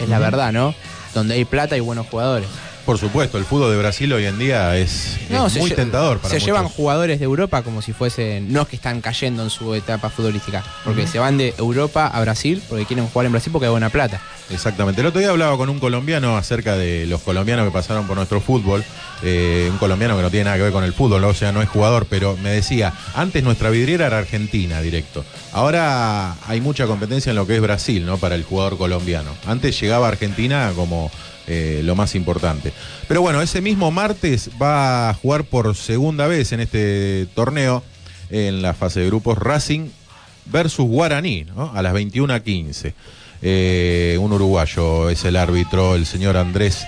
Es la verdad, ¿no? Donde hay plata y buenos jugadores. Por supuesto, el fútbol de Brasil hoy en día es, muy tentador para Se muchos. llevan jugadores de Europa como si fuesen. No es que están cayendo en su etapa futbolística. Porque se van de Europa a Brasil porque quieren jugar en Brasil porque hay buena plata. Exactamente. El otro día hablaba con un colombiano acerca de los colombianos que pasaron por nuestro fútbol eh, un colombiano que no tiene nada que ver con el fútbol, o sea, no es jugador, pero me decía, antes nuestra vidriera era Argentina directo. Ahora hay mucha competencia en lo que es Brasil, ¿no? Para el jugador colombiano. Antes llegaba a Argentina como eh, lo más importante. Pero bueno, ese mismo martes va a jugar por segunda vez en este torneo, en la fase de grupos Racing versus Guaraní, ¿no? A las 21 a 15. Eh, un uruguayo es el árbitro, el señor Andrés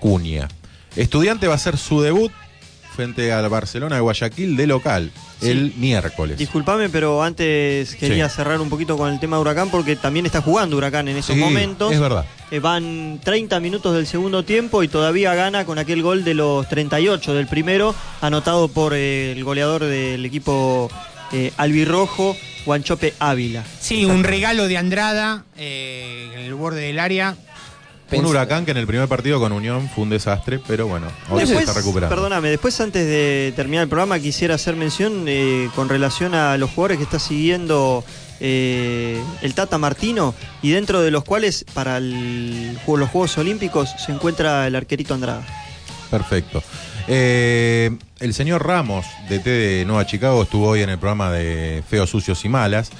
Cuña. Estudiante va a hacer su debut frente al Barcelona de Guayaquil de local el miércoles. Disculpame, pero antes quería Sí. cerrar un poquito con el tema de Huracán porque también está jugando Huracán en esos Sí, momentos. es verdad. Eh, van 30 minutos del segundo tiempo y todavía gana con aquel gol de los 38 del primero, anotado por eh, el goleador del equipo eh, albirrojo, Guanchope Ávila. Sí, un regalo de Andrada eh, en el borde del área. Un huracán que en el primer partido con Unión fue un desastre, pero bueno, ahora se está recuperando. Perdóname, después antes de terminar el programa quisiera hacer mención eh, con relación a los jugadores que está siguiendo eh, el Tata Martino y dentro de los cuales para el los Juegos Olímpicos se encuentra el arquerito Andrada. Perfecto. Eh, el señor Ramos, de T de Nueva Chicago, estuvo hoy en el programa de Feos, Sucios y Malas.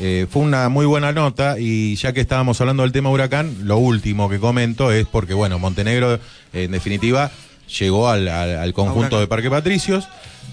Eh, fue una muy buena nota y ya que estábamos hablando del tema huracán, lo último que comento es porque, bueno, Montenegro, en definitiva, llegó al, al- al conjunto de Parque Patricios.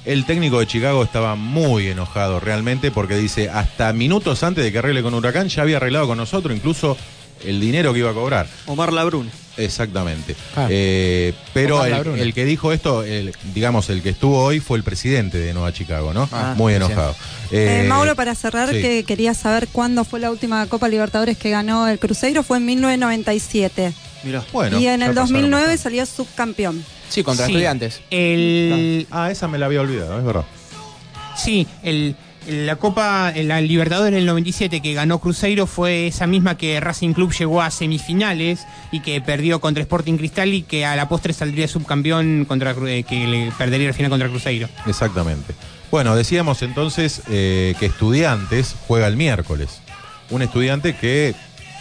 El técnico de Chicago estaba muy enojado realmente porque dice, hasta minutos antes de que arregle con Huracán, ya había arreglado con nosotros incluso el dinero que iba a cobrar. Omar Labrune. Exactamente. Ah. Eh, pero el, que dijo esto, el- digamos, el que estuvo hoy fue el presidente de Nueva Chicago, ¿no? Ah, Muy enojado. Eh, Eh, Mauro, para cerrar, sí. que quería saber cuándo fue la última Copa Libertadores que ganó el Cruzeiro, fue en 1997. Mirá. Bueno, y en el pasaron 2009 bastante. salió subcampeón. Sí, contra Sí. estudiantes. El, Ah, esa me la había olvidado, es verdad. Sí, el, la Copa, la Libertadores del 97 que ganó Cruzeiro fue esa misma que Racing Club llegó a semifinales y que perdió contra Sporting Cristal y que a la postre saldría subcampeón contra eh, que perdería la final contra Cruzeiro. Exactamente. Bueno, decíamos entonces eh, que estudiantes juega el miércoles. Un estudiante que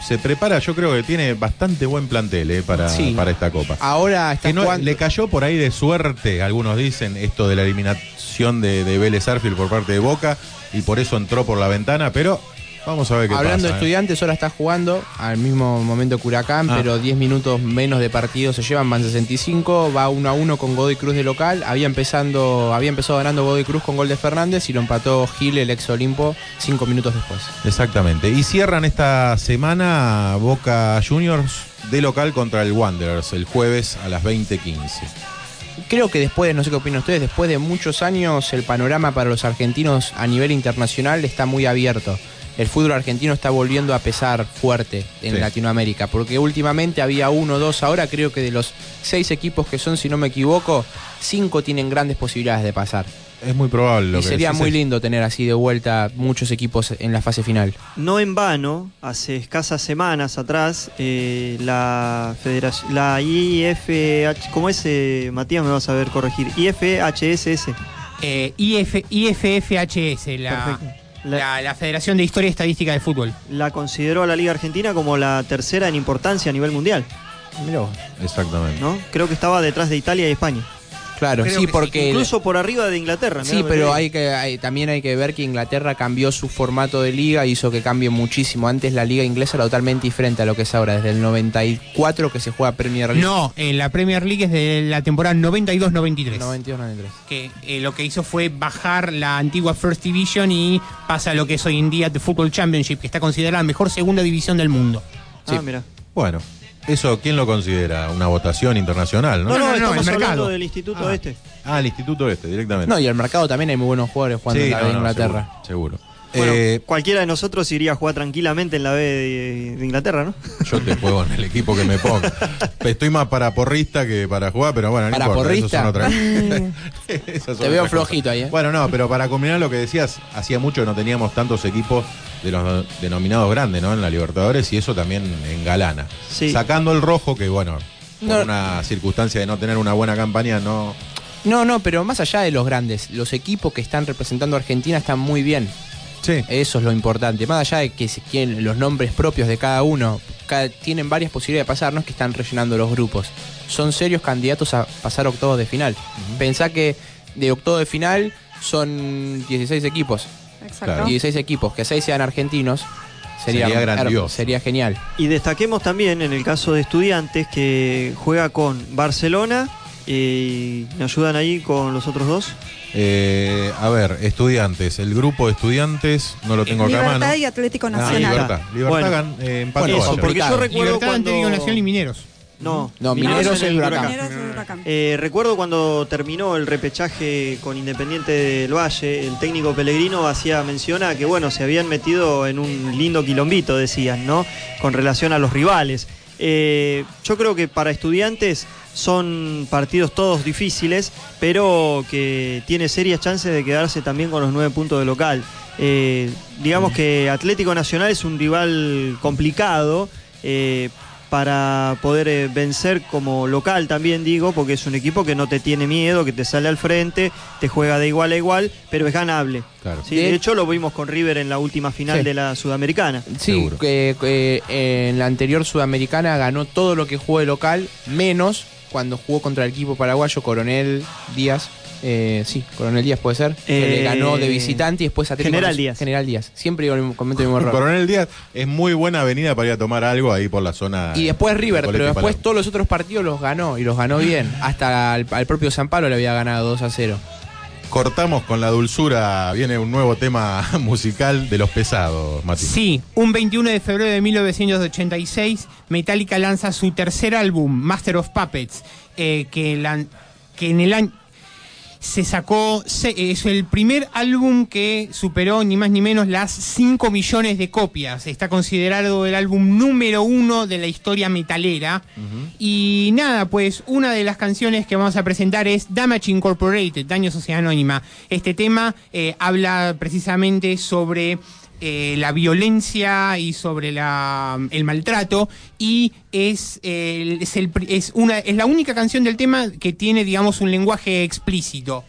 se prepara, yo creo que tiene bastante buen plantel eh, para, Sí. para esta copa. Ahora está Que no- jugando- le cayó por ahí de suerte, algunos dicen, esto de la eliminación de, de Vélez Arfield por parte de Boca y por eso entró por la ventana, pero vamos a ver qué Hablando de pasa. ¿eh? estudiantes, ahora está jugando al mismo momento que Huracán, Ah. pero 10 minutos menos de partido se llevan, van 65, va 1 a 1 con Godoy Cruz de local. Había, empezando, había empezado ganando Godoy Cruz con gol de Fernández y lo empató Gil, el ex Olimpo, 5 minutos después. Exactamente. Y cierran esta semana Boca Juniors de local contra el Wanderers el jueves a las 20:15. Creo que después, no sé qué opinan ustedes, después de muchos años el panorama para los argentinos a nivel internacional está muy abierto. El fútbol argentino está volviendo a pesar fuerte en Sí. Latinoamérica, porque últimamente había uno o dos, ahora creo que de los seis equipos que son, si no me equivoco, cinco tienen grandes posibilidades de pasar. Es muy probable lo y que sería decís muy lindo tener así de vuelta muchos equipos en la fase final. No en vano, hace escasas semanas atrás, eh, la federación, la IFH, ¿cómo es, eh, Matías? Me vas a ver corregir. IFHSS. Eh, IF, IFFHS, la, Perfecto. La, la Federación de Historia y Estadística del Fútbol. La consideró a la Liga Argentina como la tercera en importancia a nivel mundial, Exactamente. ¿no? Creo que estaba detrás de Italia y España. Claro, Creo sí, que porque... Incluso por arriba de Inglaterra. Sí, pero digo. hay que hay- también hay que ver que Inglaterra cambió su formato de liga, hizo que cambie muchísimo. Antes la liga inglesa era totalmente diferente a lo que es ahora, desde el 94 que se juega Premier League. No, en la Premier League es de la temporada 92-93. 92-93. que eh, lo que hizo fue bajar la antigua First Division y pasa a lo que es hoy en día The Football Championship, que está considerada la mejor segunda división del mundo. Ah, mira. Bueno, eso, ¿quién lo considera? Una votación internacional, ¿no? No, no, no, estamos el hablando mercado. del Instituto Ah. Este. Ah, el Instituto Este, directamente. No, y el mercado también hay muy buenos jugadores jugando Sí, en no, Inglaterra. Seguro. seguro. Bueno, Eh, cualquiera de nosotros iría a jugar tranquilamente en la B de, de Inglaterra, ¿no? yo te juego en el equipo que me ponga. Estoy más para porrista que para jugar, pero bueno, no ¿Para importa, porrista? Son son Te veo flojito ahí, ¿eh? Bueno, no, pero para combinar lo que decías, hacía mucho que no teníamos tantos equipos de los denominados grandes, ¿no? En la Libertadores y eso también engalana. Sí. Sacando el rojo, que bueno, por No. una circunstancia de no tener una buena campaña, no. No, no, pero más allá de los grandes, los equipos que están representando a Argentina están muy bien. Sí. Eso es lo importante. Más allá de que se quieren los nombres propios de cada uno, cada- tienen varias posibilidades de pasar, no es que están rellenando los grupos. son serios candidatos a pasar octavos de final. Pensá que de octavos de final son 16 equipos. Exacto. Claro. 16 equipos, que 6 sean argentinos. Sería, Sería grandioso. Sería genial. Y destaquemos también en el caso de estudiantes que juega con Barcelona y me ayudan ahí con los otros dos. Eh, a ver, estudiantes. El grupo de estudiantes, no lo tengo acá a mano. Libertad y Atlético Ah, Nacional. Libertad. Libertad Bueno. gan- eh, empató Bueno, eso, porque yo recuerdo Libertad, cuando... Atlético Nacional y Mineros. No, No, Mineros en es el Huracán. Mineros y Huracán. Eh, recuerdo cuando terminó el repechaje con Independiente del Valle, el técnico Pellegrino hacía mención a que bueno, se habían metido en un lindo quilombito, decían, ¿no? Con relación a los rivales. Eh, yo creo que para estudiantes son partidos todos difíciles, pero que tiene serias chances de quedarse también con los nueve puntos de local. Eh, digamos que Atlético Nacional es un rival complicado. eh, para poder eh, vencer como local también digo, porque es un equipo que no te tiene miedo, que te sale al frente, te juega de igual a igual, pero es ganable. Claro. Sí, De- hecho lo vimos con River en la última final Sí. de la Sudamericana. Sí, eh, en la anterior Sudamericana ganó todo lo que jugó de local, menos cuando jugó contra el equipo paraguayo Coronel Díaz. Eh, sí, Coronel Díaz puede ser. que Eh, le ganó de visitante y después Atlético General Díaz. General Díaz. Siempre digo el mismo- cometo el mismo error. Coronel Díaz es muy buena avenida para ir a tomar algo ahí por la zona. Y después River, pero después todos los otros partidos los ganó y los ganó bien. Hasta al, al propio San Pablo le había ganado 2 a 0. Cortamos con la dulzura. Viene un nuevo tema musical de los pesados, Mati. Sí, un 21 de febrero de 1986, Metallica lanza su tercer álbum, Master of Puppets, eh, que, lan- que en el año se sacó, se- es el primer álbum que superó ni más ni menos las 5 millones de copias. Está considerado el álbum número uno de la historia metalera. Y nada, pues una de las canciones que vamos a presentar es Damage Incorporated, Daño Sociedad Anónima. Este tema eh, habla precisamente sobre eh, la violencia y sobre la, el maltrato y es, es, una, es la única canción del tema que tiene, digamos, un lenguaje explícito.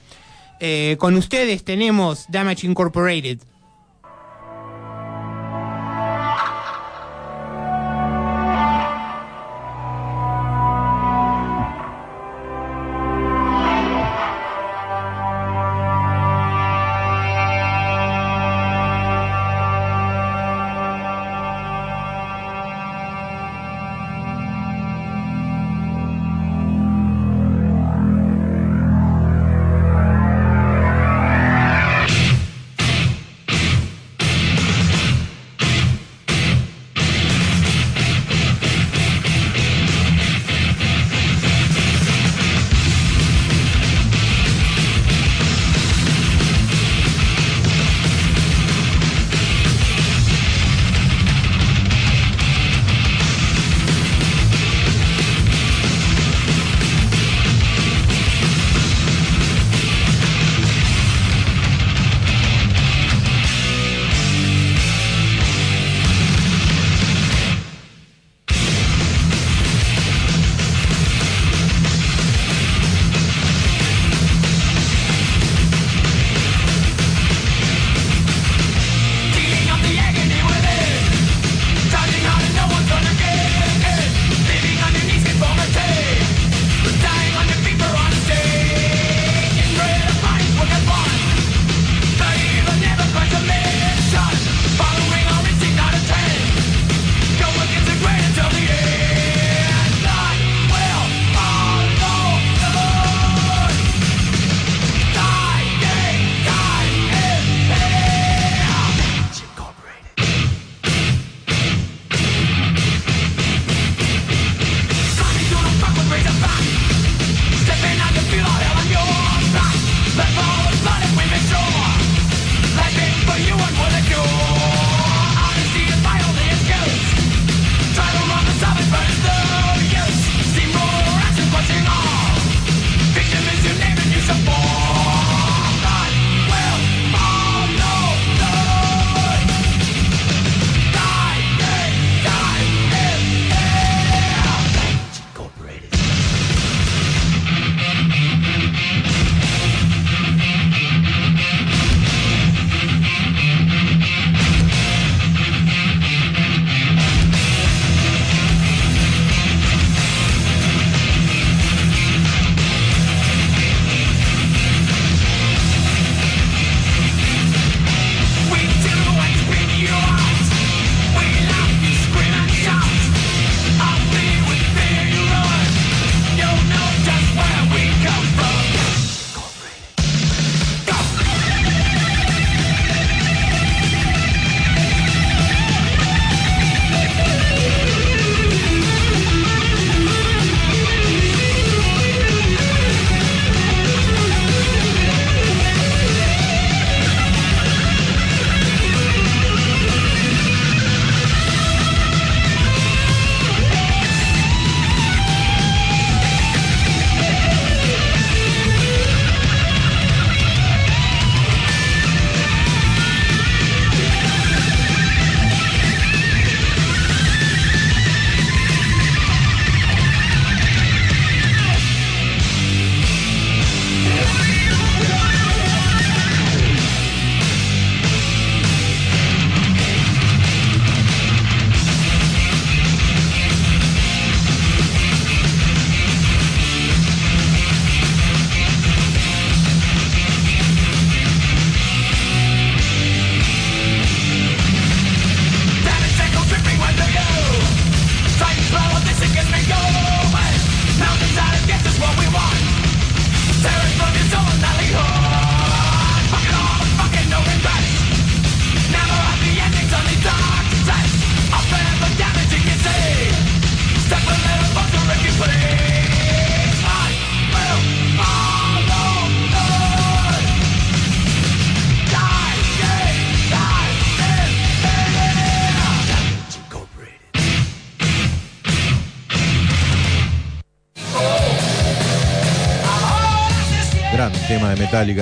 Eh, con ustedes tenemos Damage Incorporated.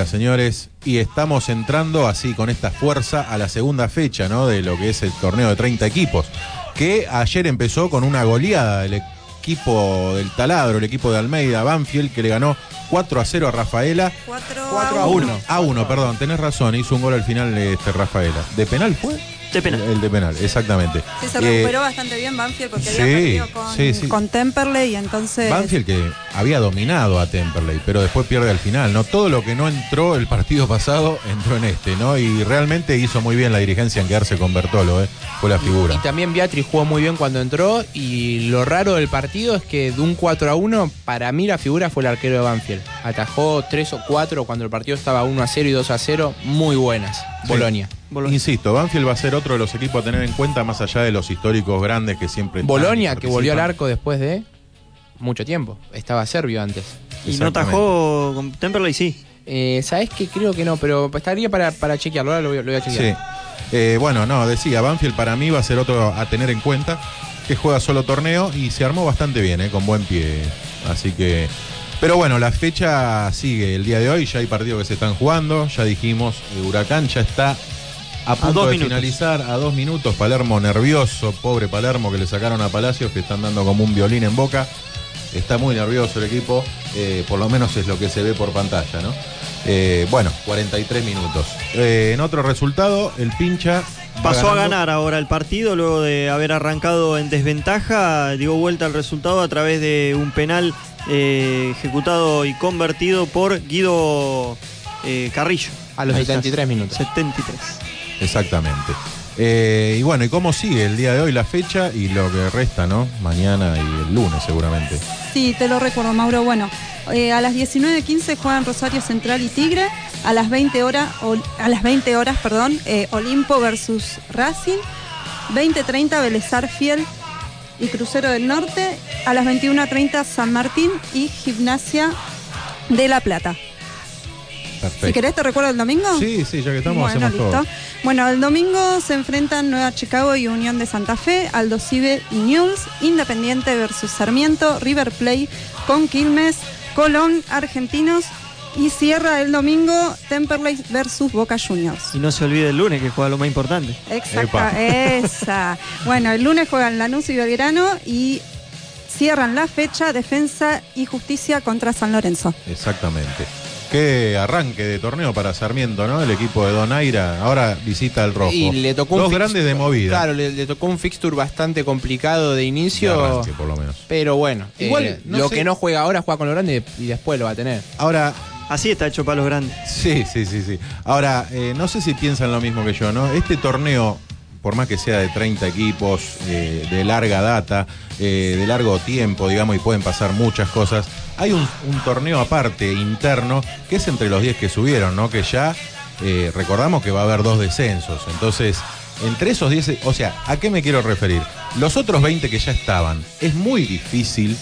Señores. Y estamos entrando así con esta fuerza a la segunda fecha, ¿no? De lo que es el torneo de 30 equipos. Que ayer empezó con una goleada del equipo del taladro, el equipo de Almeida, Banfield, que le ganó 4 a 0 a Rafaela. 4 a 1. A 1, perdón, tenés razón, hizo un gol al final este Rafaela. ¿De penal fue? De penal. El de penal, exactamente. Sí, se Eh, recuperó bastante bien Banfield porque sí, había perdido con, sí, sí. con Temperley y entonces... Banfield que había dominado a Temperley, pero después pierde al final, ¿no? Todo lo que no entró el partido pasado entró en este, ¿no? Y realmente hizo muy bien la dirigencia en quedarse con Bertolo, ¿eh? Fue la figura. Y también Beatriz jugó muy bien cuando entró y lo raro del partido es que de un 4 a 1, para mí la figura fue el arquero de Banfield. Atajó 3 o 4 cuando el partido estaba 1 a 0 y 2 a 0, muy buenas. Bolonia. Insisto, Banfield va a ser otro de los equipos a tener en cuenta más allá de los históricos grandes que siempre Bolonia, que volvió al arco después de mucho tiempo. Estaba serbio antes. ¿Y no tajó con Temperley? Sí. Eh, ¿Sabes que Creo que no, pero estaría para, para chequearlo. Ahora lo voy, lo voy a chequear. Sí. Eh, bueno, no, decía, Banfield para mí va a ser otro a tener en cuenta, que juega solo torneo y se armó bastante bien, eh, con buen pie. Así que. Pero bueno, la fecha sigue el día de hoy, ya hay partidos que se están jugando, ya dijimos, el Huracán ya está a punto dos de minutos. finalizar, a dos minutos, Palermo nervioso, pobre Palermo que le sacaron a Palacios, que están dando como un violín en boca. Está muy nervioso el equipo, eh, por lo menos es lo que se ve por pantalla, ¿no? Eh, bueno, 43 minutos. Eh, en otro resultado, el pincha. Pasó a ganar ahora el partido luego de haber arrancado en desventaja, dio vuelta al resultado a través de un penal eh, ejecutado y convertido por Guido eh, Carrillo. A los Ahí está. 73 minutos. 73. Exactamente. Eh, y bueno, ¿y cómo sigue el día de hoy la fecha y lo que resta, ¿no? Mañana y el lunes seguramente. Sí, te lo recuerdo, Mauro. Bueno, eh, a las 19.15 juegan Rosario Central y Tigre. A las 20 horas, a las 20 horas, perdón, eh, Olimpo versus Racing. 20.30 Belezar Fiel y Crucero del Norte. A las 21.30 San Martín y Gimnasia de La Plata. Perfecto. Si querés, te recuerdo el domingo. Sí, sí, ya que estamos, Bueno, hacemos listo. todo. Bueno, el domingo se enfrentan Nueva Chicago y Unión de Santa Fe, Aldo Cibe y Newell's, Independiente versus Sarmiento, River Plate con Quilmes, Colón, Argentinos y cierra el domingo Temperley versus Boca Juniors. Y no se olvide el lunes que juega lo más importante. Exacta, esa. Bueno, el lunes juegan Lanús y Belgrano y cierran la fecha Defensa y Justicia contra San Lorenzo. Exactamente. Qué arranque de torneo para Sarmiento, ¿no? El equipo de Donaira ahora visita el rojo. Y le tocó Dos un grandes de movida. Claro, le, le tocó un fixture bastante complicado de De inicio. arranque, por lo menos. Pero bueno, Igual, eh, no lo sé- que no juega ahora juega con lo grande y después lo va a tener. Ahora, Así está hecho para los grandes. Sí, sí, sí, sí. Ahora, eh, no sé si piensan lo mismo que yo, ¿no? Este torneo, por más que sea de 30 equipos, eh, de larga data, eh, de largo tiempo, digamos, y pueden pasar muchas cosas, hay un, torneo aparte, interno, que es entre los 10 que subieron, ¿no? Que ya eh, recordamos que va a haber dos descensos. Entonces, entre esos 10, o sea, ¿a qué me quiero referir? Los otros 20 que ya estaban, es muy difícil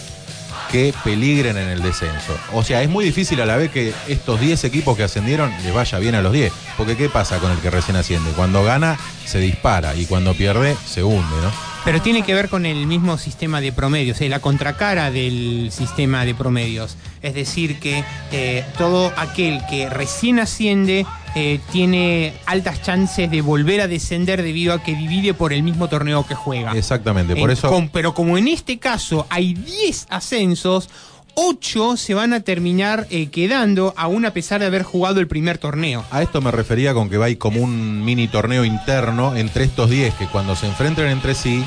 que peligren en el descenso. O sea, es muy difícil a la vez que estos 10 equipos que ascendieron les vaya bien a los 10. Porque ¿qué pasa con el que recién asciende? Cuando gana, se dispara y cuando pierde, se hunde, ¿no? Pero tiene que ver con el mismo sistema de promedios, es la contracara del sistema de promedios. Es decir, que eh, todo aquel que recién asciende eh, tiene altas chances de volver a descender debido a que divide por el mismo torneo que juega. Exactamente, por En- eso... con- pero como en este caso hay 10 ascensos, 8 se van a terminar eh, quedando aún a pesar de haber jugado el primer torneo. A esto me refería con que va a ir como un mini torneo interno entre estos 10 que cuando se enfrenten entre sí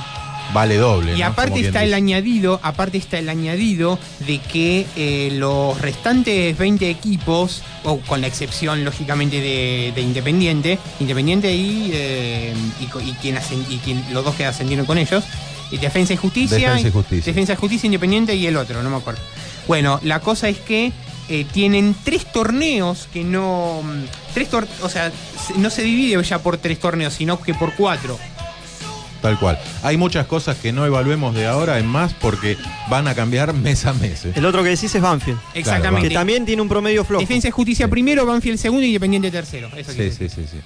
vale doble. Y ¿no? aparte está el añadido, aparte está el añadido de que eh, los restantes 20 equipos, o con la excepción lógicamente de, de Independiente, Independiente y, eh, y, quien ascend- y quien- los dos que ascendieron con ellos, y Defensa y Justicia, Defensa y Justicia. Defensa y Justicia Independiente y el otro, no me acuerdo. Bueno, la cosa es que eh, tienen tres torneos que no, mm, tres tor- o sea, se- no se divide ya por tres torneos, sino que por cuatro. Tal cual. Hay muchas cosas que no evaluemos de ahora en más porque van a cambiar mes a mes. ¿eh? El otro que decís es Banfield. Exactamente. Que también tiene un promedio flojo. Defensa y Justicia primero, Banfield segundo y Independiente tercero. Eso Sí, sí, sí, sí.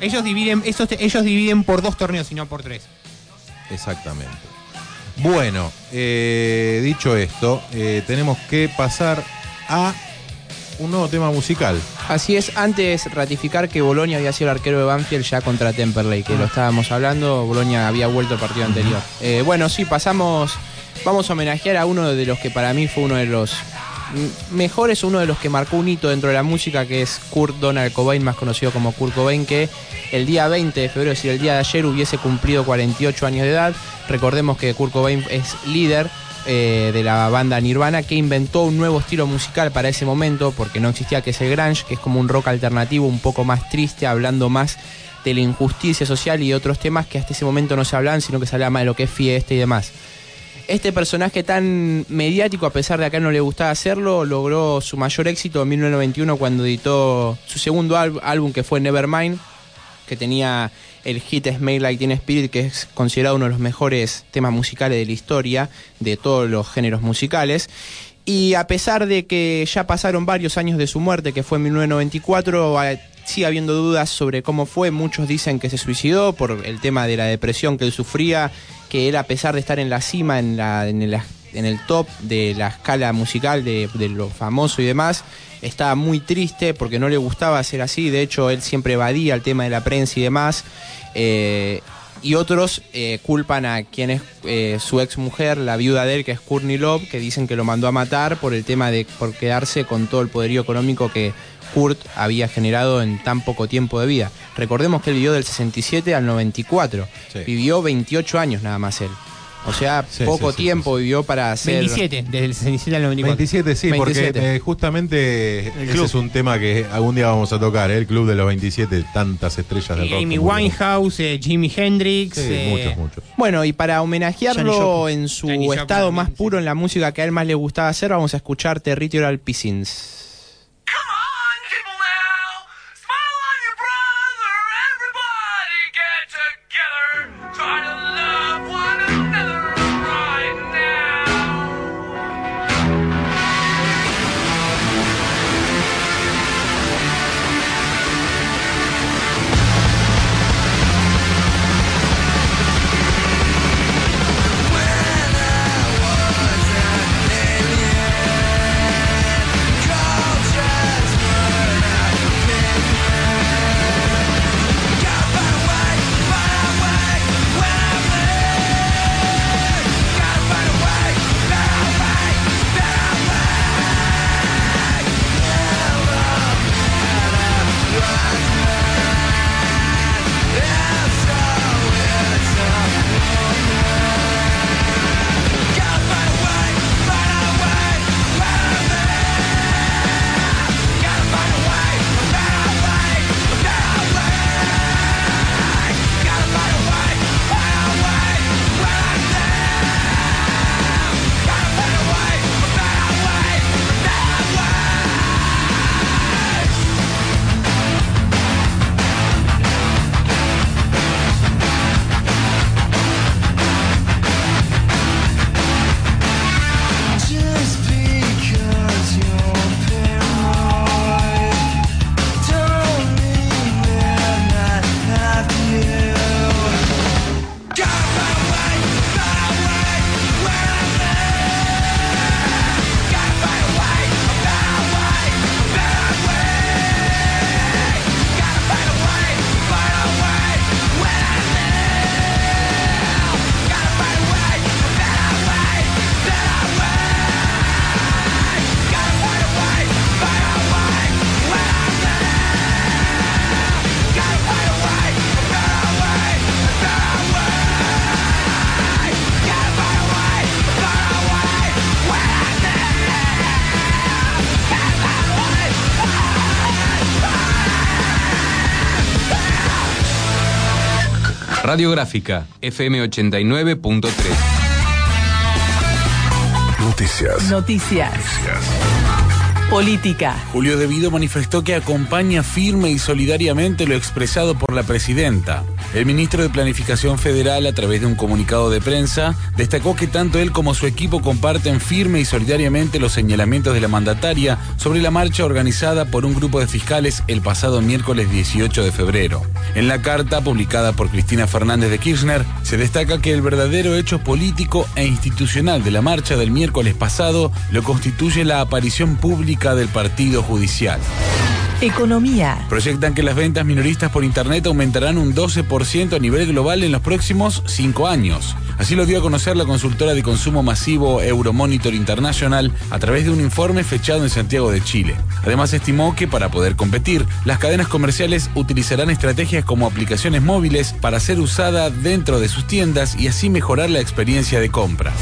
Ellos dividen, esos ellos dividen por dos torneos y no por tres. Exactamente. Bueno, eh, dicho esto, eh, tenemos que pasar a un nuevo tema musical. Así es, antes ratificar que Bolonia había sido el arquero de Banfield ya contra Temperley, que lo estábamos hablando, Bolonia había vuelto el partido anterior. Eh, bueno, sí, pasamos, vamos a homenajear a uno de los que para mí fue uno de los mm, mejores, uno de los que marcó un hito dentro de la música, que es Kurt Donald Cobain, más conocido como Kurt Cobain, que el día 20 de febrero, es decir, el día de ayer, hubiese cumplido 48 años de edad. Recordemos que Kurt Cobain es líder eh, de la banda Nirvana que inventó un nuevo estilo musical para ese momento, porque no existía que es el grunge, que es como un rock alternativo un poco más triste, hablando más de la injusticia social y otros temas que hasta ese momento no se hablaban, sino que se hablaba más de lo que es fiesta y demás. Este personaje tan mediático, a pesar de que a él no le gustaba hacerlo, logró su mayor éxito en 1991 cuando editó su segundo ál- álbum que fue Nevermind, que tenía el hit Smell Like Teen Spirit, que es considerado uno de los mejores temas musicales de la historia, de todos los géneros musicales. Y a pesar de que ya pasaron varios años de su muerte, que fue en 1994, ah, sigue habiendo dudas sobre cómo fue. Muchos dicen que se suicidó por el tema de la depresión que él sufría, que él a pesar de estar en la cima, en, la, en, el, en el top de la escala musical de, de lo famoso y demás, estaba muy triste porque no le gustaba ser así. De hecho, él siempre evadía el tema de la prensa y demás. Eh, y otros eh, culpan a quien es eh, su ex mujer, la viuda de él, que es Courtney Love, que dicen que lo mandó a matar por el tema de por quedarse con todo el poderío económico que Kurt había generado en tan poco tiempo de vida. Recordemos que él vivió del 67 al 94. Vivió 28 años nada más él. O sea, Sí, poco sí, sí, tiempo vivió para hacer... 27, desde el 67 al 94. 27, sí, 27. porque eh, justamente ese club. es un tema que algún día vamos a tocar, ¿eh? el club de los 27, tantas estrellas del rock. Amy Winehouse, eh, Jimi Hendrix. Sí, eh, muchos, muchos. Bueno, y para homenajearlo en su estado más puro en la música que a él más le gustaba hacer, vamos a escuchar Territorial Pissings. Radiográfica, FM 89.3. Noticias. Noticias. Política. Julio De Vido manifestó que acompaña firme y solidariamente lo expresado por la presidenta. El ministro de Planificación Federal, a través de un comunicado de prensa, destacó que tanto él como su equipo comparten firme y solidariamente los señalamientos de la mandataria sobre la marcha organizada por un grupo de fiscales el pasado miércoles 18 de febrero. En la carta publicada por Cristina Fernández de Kirchner, se destaca que el verdadero hecho político e institucional de la marcha del miércoles pasado lo constituye la aparición pública del partido judicial. Economía. Proyectan que las ventas minoristas por Internet aumentarán un 12% a nivel global en los próximos cinco años. Así lo dio a conocer la consultora de consumo masivo Euromonitor International a través de un informe fechado en Santiago de Chile. Además estimó que para poder competir, las cadenas comerciales utilizarán estrategias como aplicaciones móviles para ser usada dentro de sus tiendas y así mejorar la experiencia de compra.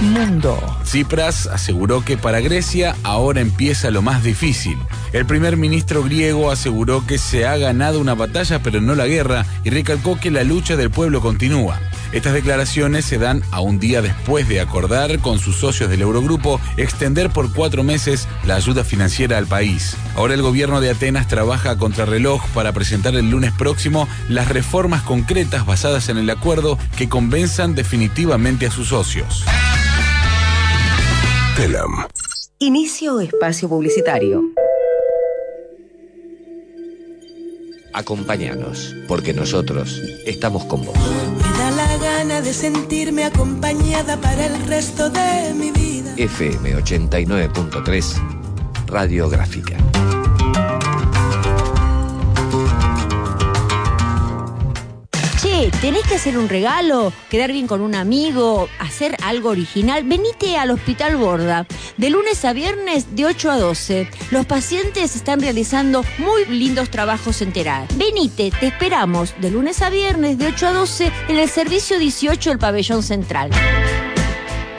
Mundo. Tsipras aseguró que para Grecia ahora empieza lo más difícil. El primer ministro griego aseguró que se ha ganado una batalla pero no la guerra y recalcó que la lucha del pueblo continúa. Estas declaraciones se dan a un día después de acordar con sus socios del Eurogrupo extender por cuatro meses la ayuda financiera al país. Ahora el gobierno de Atenas trabaja a contrarreloj para presentar el lunes próximo las reformas concretas basadas en el acuerdo que convenzan definitivamente a sus socios. Telam. Inicio espacio publicitario. Acompáñanos, porque nosotros estamos con vos. Me da la gana de sentirme acompañada para el resto de mi vida. FM 89.3, Radiográfica. Tenés que hacer un regalo, quedar bien con un amigo, hacer algo original. Venite al Hospital Borda, de lunes a viernes de 8 a 12. Los pacientes están realizando muy lindos trabajos en terapia. Venite, te esperamos de lunes a viernes de 8 a 12 en el servicio 18 del pabellón central.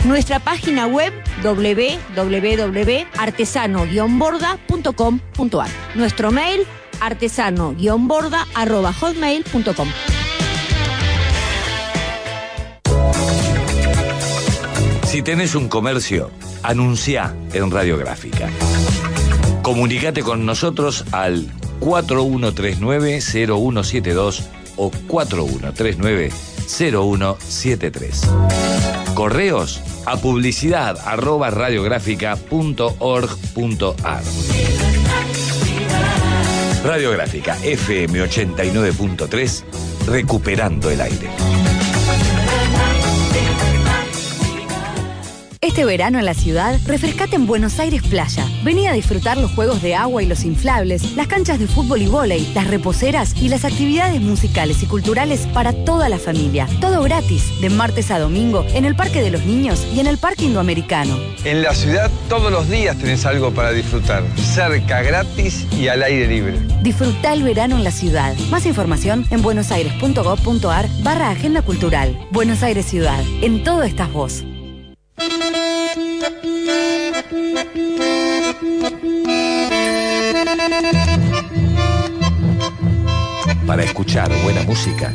Nuestra página web www.artesano-borda.com.ar. Nuestro mail artesano-borda.hotmail.com. Si tenés un comercio, anuncia en Radiográfica. Comunicate con nosotros al 4139-0172 o 4139-0173. Correos a publicidad arroba radiográfica.org.ar. Radiográfica FM 89.3, recuperando el aire. Este verano en la ciudad, refrescate en Buenos Aires Playa. Vení a disfrutar los juegos de agua y los inflables, las canchas de fútbol y vóley, las reposeras y las actividades musicales y culturales para toda la familia. Todo gratis, de martes a domingo, en el Parque de los Niños y en el Parque Indoamericano. En la ciudad todos los días tenés algo para disfrutar. Cerca, gratis y al aire libre. Disfruta el verano en la ciudad. Más información en buenosaires.gov.ar barra Agenda Cultural. Buenos Aires Ciudad. En todo estás vos. Para escuchar buena música,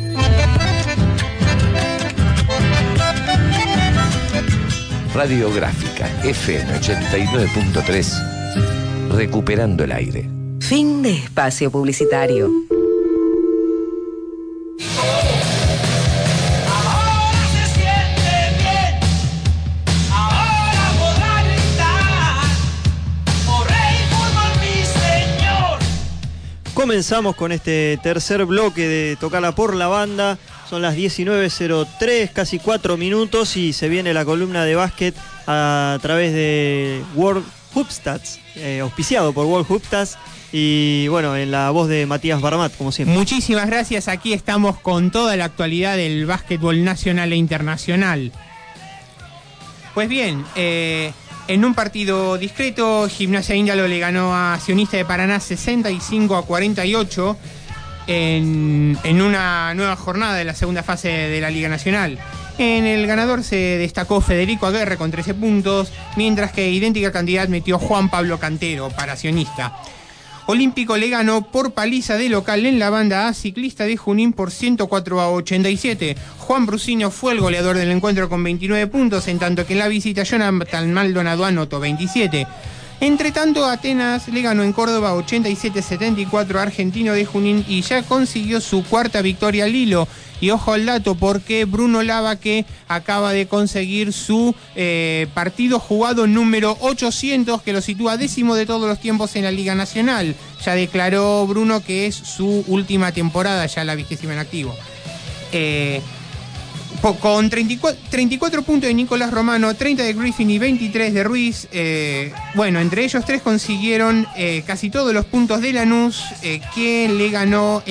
Radiográfica FM 89.3, recuperando el aire. Fin de espacio publicitario. Comenzamos con este tercer bloque de Tocala por la banda. Son las 19.03, casi 4 minutos y se viene la columna de básquet a través de World Hoopstats, eh, auspiciado por World Hoopstats y bueno, en la voz de Matías Barmat, como siempre. Muchísimas gracias. Aquí estamos con toda la actualidad del básquetbol nacional e internacional. Pues bien, eh, en un partido discreto, Gimnasia Índalo le ganó a Sionista de Paraná 65 a 48 en, en una nueva jornada de la segunda fase de la Liga Nacional. En el ganador se destacó Federico Aguirre con 13 puntos, mientras que idéntica cantidad metió Juan Pablo Cantero para Sionista. Olímpico le ganó por paliza de local en la banda A ciclista de Junín por 104 a 87. Juan Brusino fue el goleador del encuentro con 29 puntos, en tanto que en la visita Jonathan Maldonado anotó 27. Entre tanto, Atenas le ganó en Córdoba 87-74 a Argentino de Junín y ya consiguió su cuarta victoria al hilo. Y ojo al dato porque Bruno Lava que acaba de conseguir su eh, partido jugado número 800 que lo sitúa décimo de todos los tiempos en la Liga Nacional. Ya declaró Bruno que es su última temporada, ya la vigésima en activo. Eh, Con 34, 34 puntos de Nicolás Romano, 30 de Griffin y 23 de Ruiz. eh, bueno, entre ellos tres consiguieron eh, casi todos los puntos de Lanús, eh, que le ganó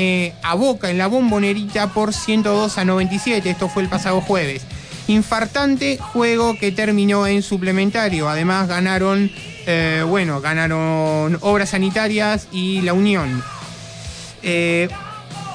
a Boca en la bombonerita por 102 a 97. Esto fue el pasado jueves. Infartante juego que terminó en suplementario. Además ganaron, bueno, ganaron Obras Sanitarias y La Unión.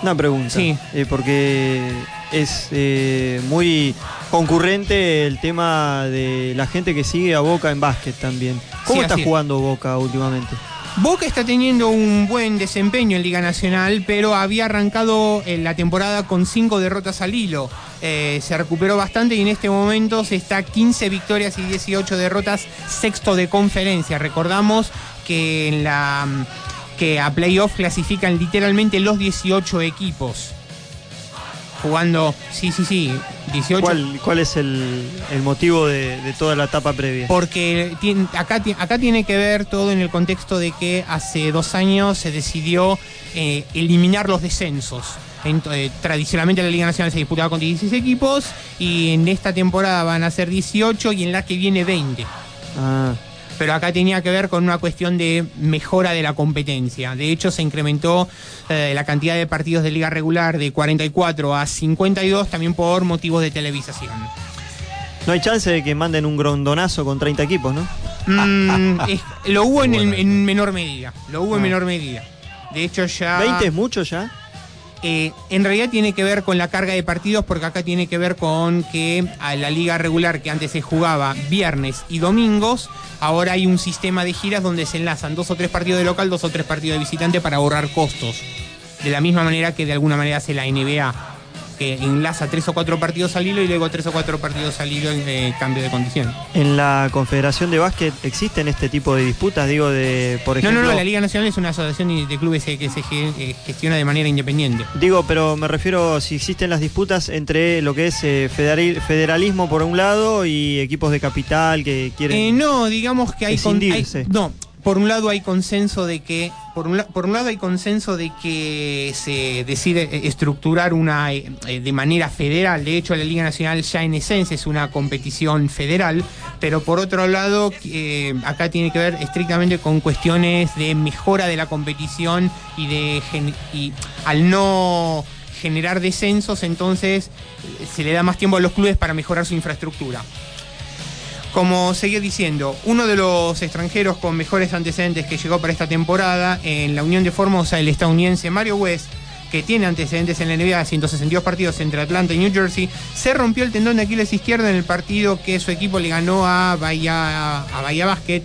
Una pregunta. Sí. Porque es eh, muy concurrente el tema de la gente que sigue a Boca en básquet también. ¿Cómo Sí, está es. jugando Boca últimamente? Boca está teniendo un buen desempeño en Liga Nacional, pero había arrancado en la temporada con cinco derrotas al hilo. Eh, se recuperó bastante y en este momento se está 15 victorias y 18 derrotas, sexto de conferencia. Recordamos que en la que a playoff clasifican literalmente los 18 equipos. Jugando, sí, sí, sí, 18. ¿Cuál, cuál es el, el motivo de, de toda la etapa previa? Porque acá, acá tiene que ver todo en el contexto de que hace dos años se decidió eh, eliminar los descensos. Ent- eh, tradicionalmente la Liga Nacional se disputaba con 16 equipos y en esta temporada van a ser 18 y en la que viene 20. Ah, Pero acá tenía que ver con una cuestión de mejora de la competencia. De hecho, se incrementó eh, la cantidad de partidos de liga regular de 44 a 52 también por motivos de televisación. no hay chance de que manden un grondonazo con 30 equipos, ¿no? Mm, es- lo hubo en, el- en menor medida. Lo hubo en Ah. menor medida. De hecho, ya. ¿20 es mucho ya? Eh, en realidad tiene que ver con la carga de partidos, porque acá tiene que ver con que a la liga regular que antes se jugaba viernes y domingos, ahora hay un sistema de giras donde se enlazan dos o tres partidos de local, dos o tres partidos de visitante para ahorrar costos. De la misma manera que de alguna manera hace la NBA, que enlaza tres o cuatro partidos al hilo y luego tres o cuatro partidos al hilo en eh, cambio de condición. ¿En la Confederación de Básquet existen este tipo de disputas? Digo, de, por No, ejemplo... no, no, la Liga Nacional es una asociación de clubes eh, que se eh, gestiona de manera independiente. Digo, pero me refiero si existen las disputas entre lo que es eh, federalismo por un lado y equipos de capital que quieren... Eh, no, digamos que hay, con- hay- no, por un lado hay consenso de que por un, por un lado hay consenso de que se decide eh, estructurar una eh, de manera federal. De hecho, la Liga Nacional ya en esencia es una competición federal, pero por otro lado eh, acá tiene que ver estrictamente con cuestiones de mejora de la competición y de y al no generar descensos, entonces eh, se le da más tiempo a los clubes para mejorar su infraestructura. Como seguía diciendo, uno de los extranjeros con mejores antecedentes que llegó para esta temporada en la Unión de Formosa, el estadounidense Mario West, que tiene antecedentes en la NBA, 162 partidos entre Atlanta y New Jersey, se rompió el tendón de Aquiles izquierdo en el partido que su equipo le ganó a Bahía, a Bahía Basket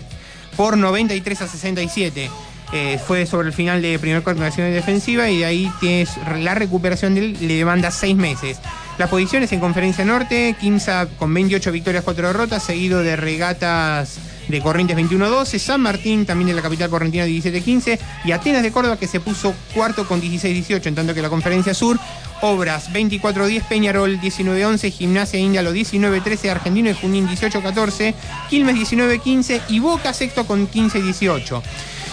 por 93 a 67. Eh, fue sobre el final de primer cuarto de acción defensiva y de ahí tienes la recuperación de él le demanda seis meses. Las posiciones en Conferencia Norte, Quimsa con 28 victorias, 4 derrotas, seguido de regatas de Corrientes 21-12, San Martín también de la capital correntina 17-15 y Atenas de Córdoba que se puso cuarto con 16-18, en tanto que la Conferencia Sur, Obras 24-10, Peñarol 19-11, Gimnasia Índalo 19-13, Argentino y Junín 18-14, Quilmes 19-15 y Boca sexto con 15-18.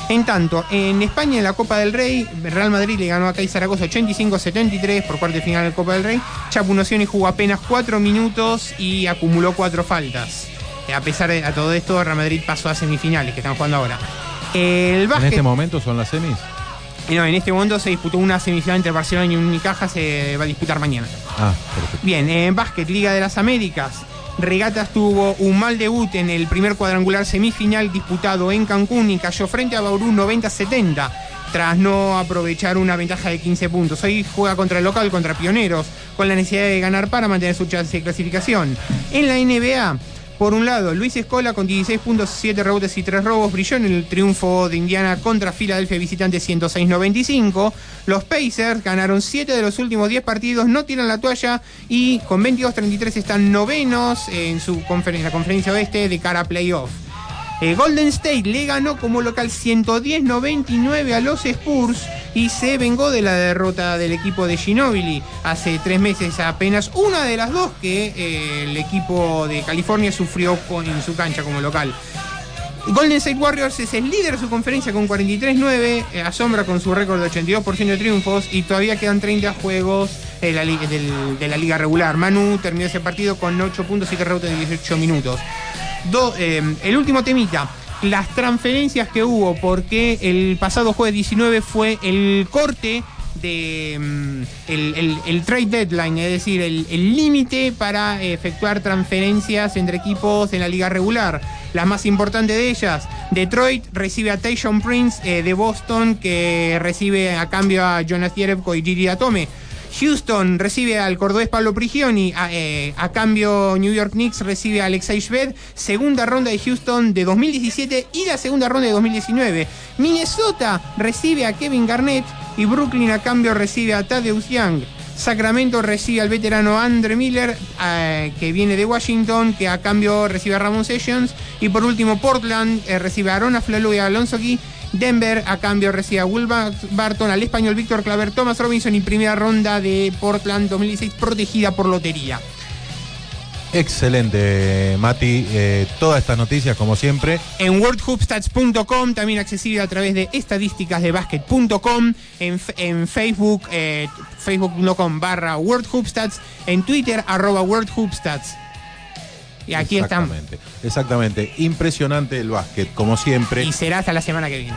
En tanto, en España, en la Copa del Rey, Real Madrid le ganó a CAI Zaragoza 85-73 por cuarto de final de la Copa del Rey. Chapu Nocioni jugó apenas 4 minutos y acumuló 4 faltas. Eh, A pesar de a todo esto, Real Madrid pasó a semifinales, que están jugando ahora. El En este momento son las semis. no, en este momento se disputó una semifinal entre Barcelona y Unicaja, se va a disputar mañana. Ah, perfecto. Bien, en básquet, Liga de las Américas. Regatas tuvo un mal debut en el primer cuadrangular semifinal disputado en Cancún y cayó frente a Bauru 90-70 tras no aprovechar una ventaja de 15 puntos. Hoy juega contra el local, contra Pioneros, con la necesidad de ganar para mantener su chance de clasificación. En la NBA, por un lado, Luis Escola con 16 puntos, 7 rebotes y 3 robos brilló en el triunfo de Indiana contra Filadelfia visitante 106-95. Los Pacers ganaron 7 de los últimos 10 partidos, no tiran la toalla y con 22-33 están novenos en, su confer- en la conferencia oeste de cara a playoff. Eh, Golden State le ganó como local 110-99 a los Spurs y se vengó de la derrota del equipo de Ginobili hace tres meses apenas una de las dos que eh, el equipo de California sufrió en su cancha como local. Golden State Warriors es el líder de su conferencia con 43-9, eh, asombra con su récord de 82% de triunfos y todavía quedan 30 juegos de la, liga regular. Manu terminó ese partido con 8 puntos y rebotes en 18 minutos. Eh, el último temita, las transferencias que hubo, porque el pasado jueves 19 fue el corte de mm, el, trade deadline, es decir, el límite para efectuar transferencias entre equipos en la liga regular. Las más importantes de ellas, Detroit recibe a Tayshaun Prince eh, de Boston, que recibe a cambio a Jonas Jerebko y Gigi Atome. Houston recibe al cordobés Pablo Prigioni, a, eh, a cambio New York Knicks recibe a Alexei Shved, segunda ronda de Houston de 2017 y la segunda ronda de 2019. Minnesota recibe a Kevin Garnett y Brooklyn a cambio recibe a Tadeusz Young. Sacramento recibe al veterano Andre Miller, eh, que viene de Washington, que a cambio recibe a Ramon Sessions. Y por último, Portland eh, recibe a Arona Flalu y a Alonso Key. Denver a cambio recibe a Will Ba- Barton, al español Víctor Claver, Thomas Robinson y primera ronda de Portland 2016 protegida por lotería. Excelente, Mati. Eh, todas estas noticias, como siempre, En worldhoopstats.com, también accesible a través de estadísticasdebasket.com, en, en Facebook, eh, facebook.com barra worldhoopstats, en Twitter, arroba worldhoopstats. Y aquí estamos. Exactamente, exactamente. Impresionante el básquet, como siempre. Y será hasta la semana que viene.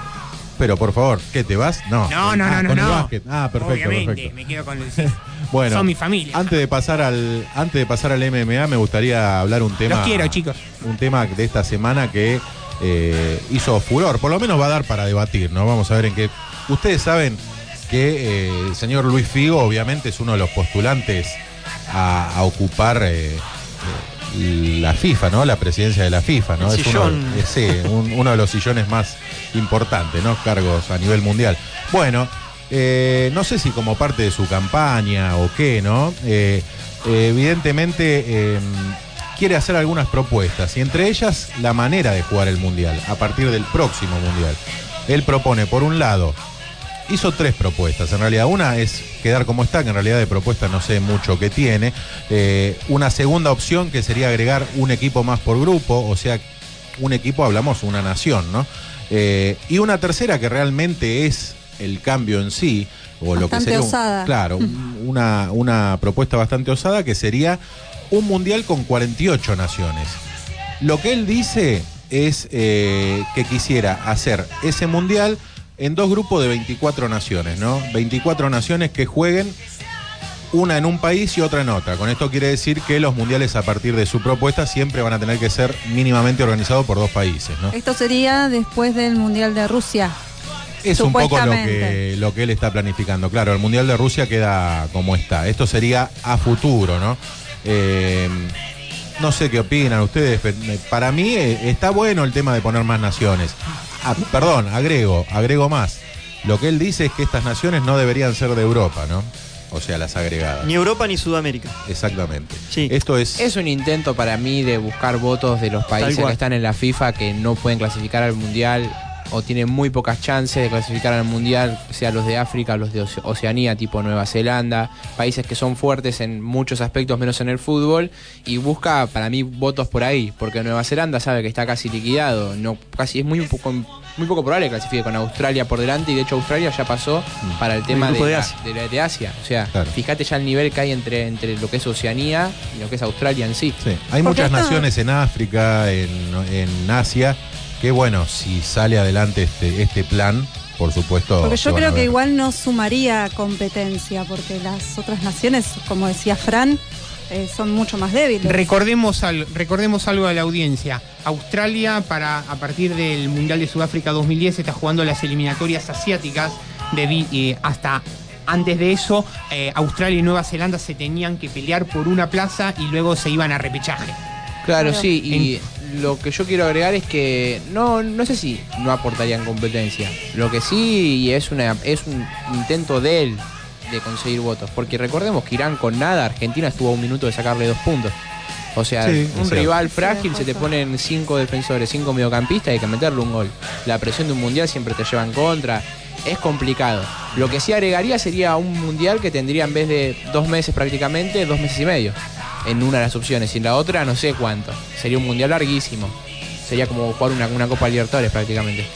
Pero por favor, ¿qué te vas? No. No, no, Ah, no, no, con el no. básquet. Ah, perfecto, Obviamente, perfecto. me quedo con el... Bueno, Son mi familia. Antes de pasar al antes de pasar al MMA, me gustaría hablar un tema. Los quiero, chicos. Un tema de esta semana que eh, hizo furor. Por lo menos va a dar para debatir, ¿no? Vamos a ver en qué. Ustedes saben que eh, el señor Luis Figo, obviamente, es uno de los postulantes a, a ocupar. eh, la FIFA, ¿no? La presidencia de la FIFA, ¿no? El es uno, sí, un- uno de los sillones más importantes, ¿no? Cargos a nivel mundial. Bueno, eh, no sé si como parte de su campaña o qué, ¿no? Eh, eh, evidentemente eh, quiere hacer algunas propuestas y entre ellas la manera de jugar el mundial a partir del próximo mundial. Él propone, por un lado, hizo tres propuestas. En realidad, una es quedar como está, que en realidad de propuesta no sé mucho que tiene. Eh, una segunda opción que sería agregar un equipo más por grupo, o sea, un equipo, hablamos, una nación, ¿no? Eh, y una tercera que realmente es el cambio en sí, o lo que sería. un- osada. claro, un- una, una propuesta bastante osada que sería un mundial con 48 naciones. Lo que él dice es eh, que quisiera hacer ese mundial en dos grupos de 24 naciones, ¿no? 24 naciones que jueguen una en un país y otra en otra. Con esto quiere decir que los mundiales a partir de su propuesta siempre van a tener que ser mínimamente organizados por dos países, ¿no? Esto sería después del Mundial de Rusia. Es un poco lo que, lo que él está planificando. Claro, el Mundial de Rusia queda como está. Esto sería a futuro, ¿no? Eh, no sé qué opinan ustedes. pero Para mí eh, está bueno el tema de poner más naciones. Ah, perdón, agrego, agrego más. Lo que él dice es que estas naciones no deberían ser de Europa, ¿no? O sea, las agregadas. Ni Europa ni Sudamérica. Exactamente. Esto es... Es un intento para mí de buscar votos de los países que están en la FIFA que no pueden clasificar al Mundial o tienen muy pocas chances de clasificar al Mundial, sea los de África, los de Oce- Oceanía, tipo Nueva Zelanda, países que son fuertes en muchos aspectos menos en el fútbol y busca para mí votos por ahí, porque Nueva Zelanda sabe que está casi liquidado, no casi es muy poco muy poco probable que clasifique con Australia por delante y de hecho Australia ya pasó para el tema de, de la- Asia. de la- de Asia. O sea, fíjate ya el nivel que hay entre, entre lo que es Oceanía y lo que es Australia en sí. Sí, hay muchas naciones en África, en, en Asia, que bueno, si sale adelante este, este plan, por supuesto. Porque yo creo que igual no sumaría competencia, porque las otras naciones, como decía Fran, eh, son mucho más débiles. Recordemos, al- recordemos algo a la audiencia. Australia, para, a partir del Mundial de Sudáfrica 2010, está jugando las eliminatorias asiáticas. debi- eh, hasta antes de eso, eh, Australia y Nueva Zelanda se tenían que pelear por una plaza y luego se iban a repechaje. Claro, sí, y lo que yo quiero agregar es que no, no sé si no aportarían competencia. Lo que sí y es una es un intento de él de conseguir votos. Porque recordemos que Irán con nada, Argentina estuvo a un minuto de sacarle dos puntos. O sea, Sí, un rival frágil, se te ponen cinco defensores, cinco mediocampistas y hay que meterle un gol. La presión de un mundial siempre te lleva en contra. Es complicado. Lo que sí agregaría sería un mundial que tendría en vez de dos meses prácticamente, dos meses y medio. En una de las opciones. Y en la otra no sé cuánto. Sería un mundial larguísimo. Sería como jugar una, una Copa Libertadores prácticamente.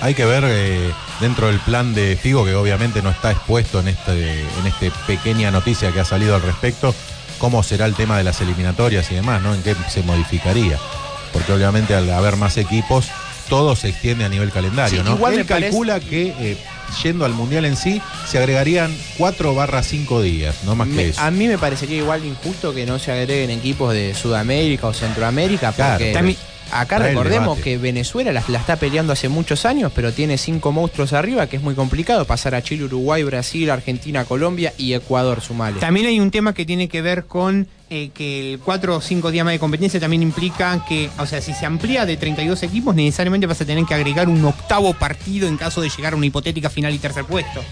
Hay que ver eh, dentro del plan de Figo, que obviamente no está expuesto en este, en este pequeña noticia que ha salido al respecto, cómo será el tema de las eliminatorias y demás, ¿no? En qué se modificaría. Porque obviamente al haber más equipos, todo se extiende a nivel calendario, Sí, ¿no? igual Él parece- calcula que eh, yendo al mundial en sí, se agregarían 4 barra 5 días, no más Me- que eso. a mí me parecería igual injusto que no se agreguen equipos de Sudamérica o Centroamérica, Claro, porque también- acá recordemos que Venezuela la, la está peleando hace muchos años, pero tiene cinco monstruos arriba, que es muy complicado pasar a Chile, Uruguay, Brasil, Argentina, Colombia y Ecuador, sumale. También hay un tema que tiene que ver con eh, que el 4 o 5 días más de competencia también implica que, o sea, si se amplía de 32 equipos, necesariamente vas a tener que agregar un octavo partido en caso de llegar a una hipotética final y tercer puesto.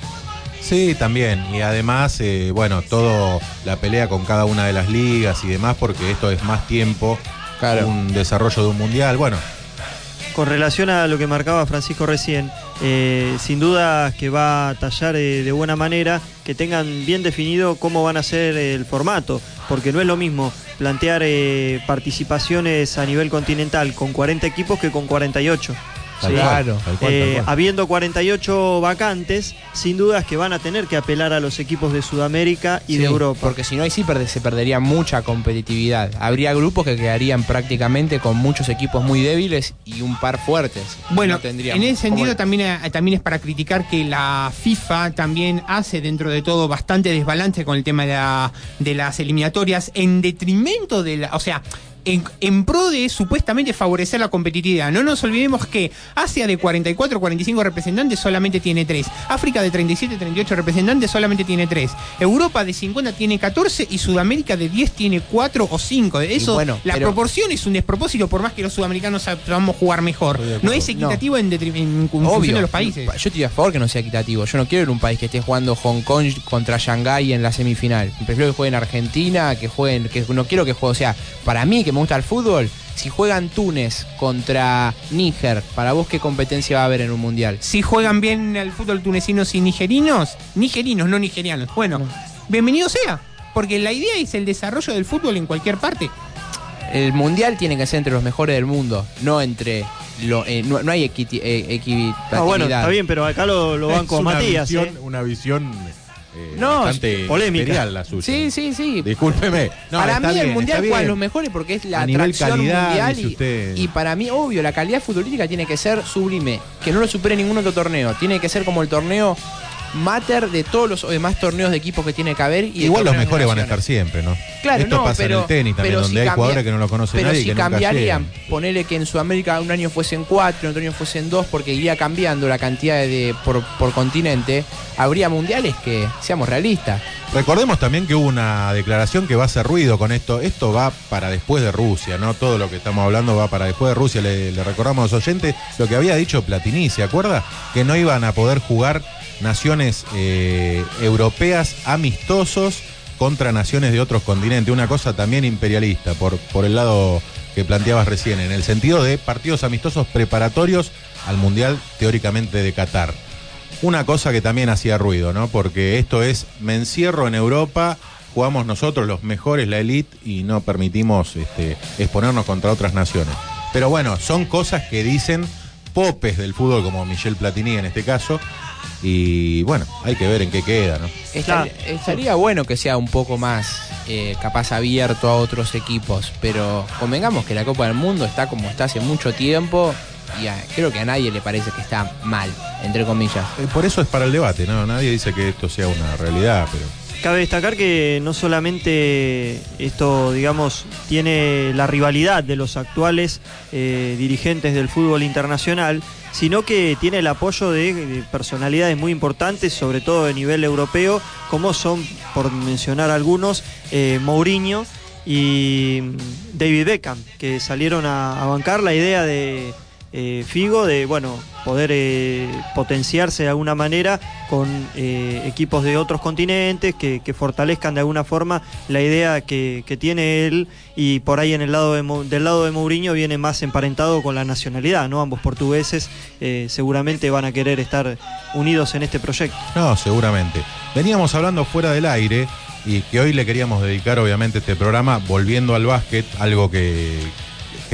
Sí, también. Y además, eh, bueno, todo la pelea con cada una de las ligas y demás, porque esto es más tiempo, un desarrollo de un mundial. Bueno, Con relación a lo que marcaba Francisco recién, eh, sin duda que va a tallar eh, de buena manera que tengan bien definido cómo van a ser el formato, porque no es lo mismo plantear eh, participaciones a nivel continental con 40 equipos que con 48. Tal ¿sí? cual, tal cual, tal Eh, cual. habiendo 48 vacantes, sin dudas que van a tener que apelar a los equipos de Sudamérica y de Europa. Porque si no, ahí sí perde- se perdería mucha competitividad. Habría grupos que quedarían prácticamente con muchos equipos muy débiles y un par fuertes. Bueno, No en ese sentido ¿Cómo? también, eh, también es para criticar que la FIFA también hace dentro de todo bastante desbalance con el tema de, la- de las eliminatorias en detrimento de la... O sea... En, en pro de supuestamente favorecer la competitividad. No nos olvidemos que Asia de 44 45 representantes solamente tiene 3. África de 37 38 representantes solamente tiene 3. Europa de 50 tiene 14 y Sudamérica de 10 tiene 4 o 5. Eso, bueno, la pero- proporción es un despropósito por más que los sudamericanos sabamos jugar mejor. No es equitativo en, en función de los países. Yo estoy a favor que no sea equitativo. Yo no quiero ir a un país que esté jugando Hong Kong contra Shanghái en la semifinal. Prefiero que jueguen Argentina, que jueguen, que no quiero que juegue, o sea, para mí que me gusta el fútbol, si juegan Túnez contra Níger, para vos qué competencia va a haber en un mundial. Si juegan bien el fútbol tunecinos y nigerinos, nigerinos, no nigerianos. Bueno, bienvenido sea, porque la idea es el desarrollo del fútbol en cualquier parte. El mundial tiene que ser entre los mejores del mundo, no entre lo, eh, no, no hay equiti- eh. Ah, bueno, está bien, pero acá lo, lo banco a Matías. visión, ¿eh? una visión eh, No, bastante polémica. la suya. Sí, sí, sí. Discúlpeme. No, para mí bien, el mundial juega bien. los mejores porque es la A atracción calidad, mundial dice y, usted. y para mí, obvio, la calidad futbolística tiene que ser sublime, que no lo supere ningún otro torneo. Tiene que ser como el torneo mater de todos los demás torneos de equipos que tiene que haber. Y Igual los mejores van a estar siempre, ¿no? Claro, Esto no, pasa pero, en el tenis también, donde si hay jugadores que no lo conoce pero nadie si que cambiarían, ponele que en Sudamérica un año fuesen cuatro, otro año fuesen dos, porque iría cambiando la cantidad de por, por continente, habría mundiales que, seamos realistas. Recordemos también que hubo una declaración que va a hacer ruido con esto. Esto va para después de Rusia, ¿no? Todo lo que estamos hablando va para después de Rusia. Le, le recordamos a los oyentes lo que había dicho Platini, ¿se acuerda? Que no iban a poder jugar naciones eh, europeas amistosos contra naciones de otros continentes. Una cosa también imperialista, por, por el lado que planteabas recién, en el sentido de partidos amistosos preparatorios al Mundial teóricamente de Qatar. Una cosa que también hacía ruido, ¿no? Porque esto es, me encierro en Europa, jugamos nosotros los mejores, la elite, y no permitimos este, exponernos contra otras naciones. Pero bueno, son cosas que dicen popes del fútbol, como Michel Platini en este caso, y bueno, hay que ver en qué queda, ¿no? Estaría, estaría bueno que sea un poco más eh, capaz abierto a otros equipos, pero convengamos que la Copa del Mundo está como está hace mucho tiempo y a- creo que a nadie le parece que está mal, entre comillas. Eh, Por eso es para el debate, ¿no? Nadie dice que esto sea una realidad, pero... Cabe destacar que no solamente esto, digamos, tiene la rivalidad de los actuales eh, dirigentes del fútbol internacional, sino que tiene el apoyo de, de personalidades muy importantes, sobre todo de nivel europeo, como son, por mencionar algunos, eh, Mourinho y mm, David Beckham, que salieron a, a bancar la idea de eh, Figo de, bueno, poder eh, potenciarse de alguna manera con eh, equipos de otros continentes que, fortalezcan de alguna forma la idea que, tiene él y por ahí en el lado del lado de Mourinho viene más emparentado con la nacionalidad, ¿no? Ambos portugueses seguramente van a querer estar unidos en este proyecto. No, seguramente. Veníamos hablando fuera del aire y que hoy le queríamos dedicar obviamente este programa volviendo al básquet, algo que